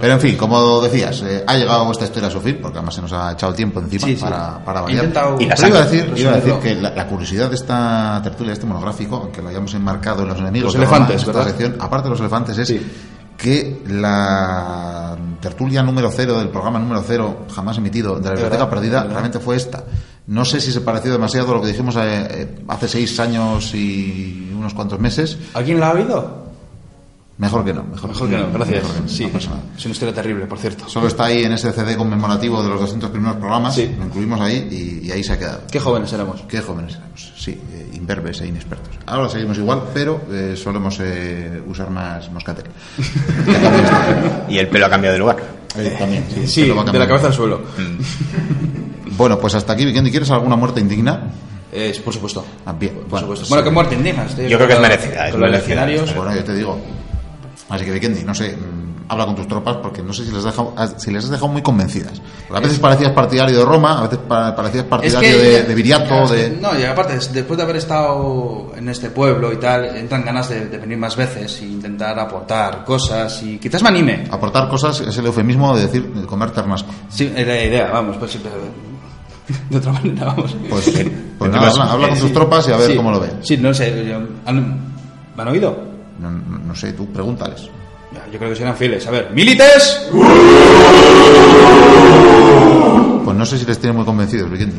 Pero en fin, como decías, eh, ha llegado esta historia a su fin, porque además se nos ha echado el tiempo encima Sí, sí. para, para variar. intentado Y la Pero iba a decir, iba a decir que la, la curiosidad de esta tertulia, de este monográfico, aunque lo hayamos enmarcado en los enemigos Los de Roma, elefantes, esta ¿verdad? sección, aparte de los elefantes, es Sí. que la tertulia número cero del programa número cero jamás emitido de la biblioteca perdida realmente fue esta. No sé si se pareció demasiado a lo que dijimos eh, eh, hace seis años y unos cuantos meses. ¿Alguien la ha oído? Mejor que no. Mejor, Mejor que no, gracias. Mejor que no, Sí, no es una historia terrible, por cierto. Solo está ahí en ese CD conmemorativo de los 200 primeros programas. Sí. Lo incluimos ahí y, y ahí se ha quedado. Qué jóvenes éramos. Qué jóvenes éramos. Sí, eh, imberbes e inexpertos. Ahora seguimos igual, pero eh, solemos eh, usar más moscatel. Y el pelo ha cambiado de lugar. Eh, también, sí, Sí, de la cabeza al suelo. Bueno, pues hasta aquí, Vikendi. ¿Quieres alguna muerte indigna? Eh, por supuesto. Ah, bien, Por bueno, supuesto. Bueno, qué muerte indigna. estoy Yo creo que es merecida, es con los merecida. legionarios. Bueno, yo te digo. Así que, Vikendi, no sé, mm, habla con tus tropas porque no sé si les, has dejado, has- si les has dejado muy convencidas. Porque a veces parecías partidario de Roma, a veces pa- parecías Es partidario que- de, de Viriato, es que- de... No, y aparte, des- después de haber estado en este pueblo y tal, entran ganas de, de venir más veces e intentar aportar cosas y quizás me anime. Aportar cosas es el eufemismo de decir de comer ternasco. Sí, es la idea, vamos, pues sí, pero de otra manera, vamos. Pues, pues nada, habla, habla con tus sí. tropas y a ver Sí, cómo lo ven. Sí, no sé, ¿han, ¿me han oído? No, no- no sé, tú pregúntales. Yo creo que serán fieles. A ver, ¡milites! Pues no sé si les tiene muy convencidos, Vikendi.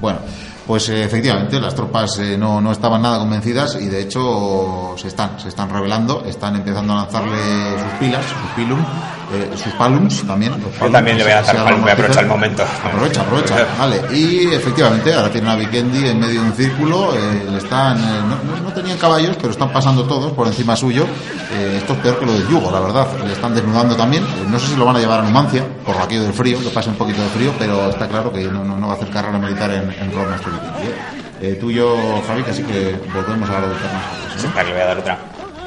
Bueno, pues eh, efectivamente las tropas eh, no, no estaban nada convencidas y de hecho se están, se están revelando, están empezando a lanzarle sus pilas, sus pilum, eh, sus palums también. los palums, también le voy a se palum, voy a aprovechar el momento. Aprovecha, aprovecha, vale. Y efectivamente, ahora tienen a Vikendi en medio de un círculo, eh, le están, eh, no, no- no tenían caballos, pero están pasando todos por encima suyo. Eh, esto es peor que lo del yugo, la verdad. Le están desnudando también. Eh, no sé si lo van a llevar a Numancia, por aquello del frío, que pase un poquito de frío, pero está claro que no, no- no va a hacer carrera militar en, en Roma este Vikendi. ¿eh? Eh, tú y yo, Javi, que así que volvemos a lo de Fernando. Espera, que le voy a dar otra.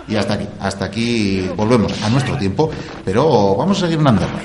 Y hasta aquí, hasta aquí volvemos a nuestro tiempo, pero vamos a seguir en Andorra.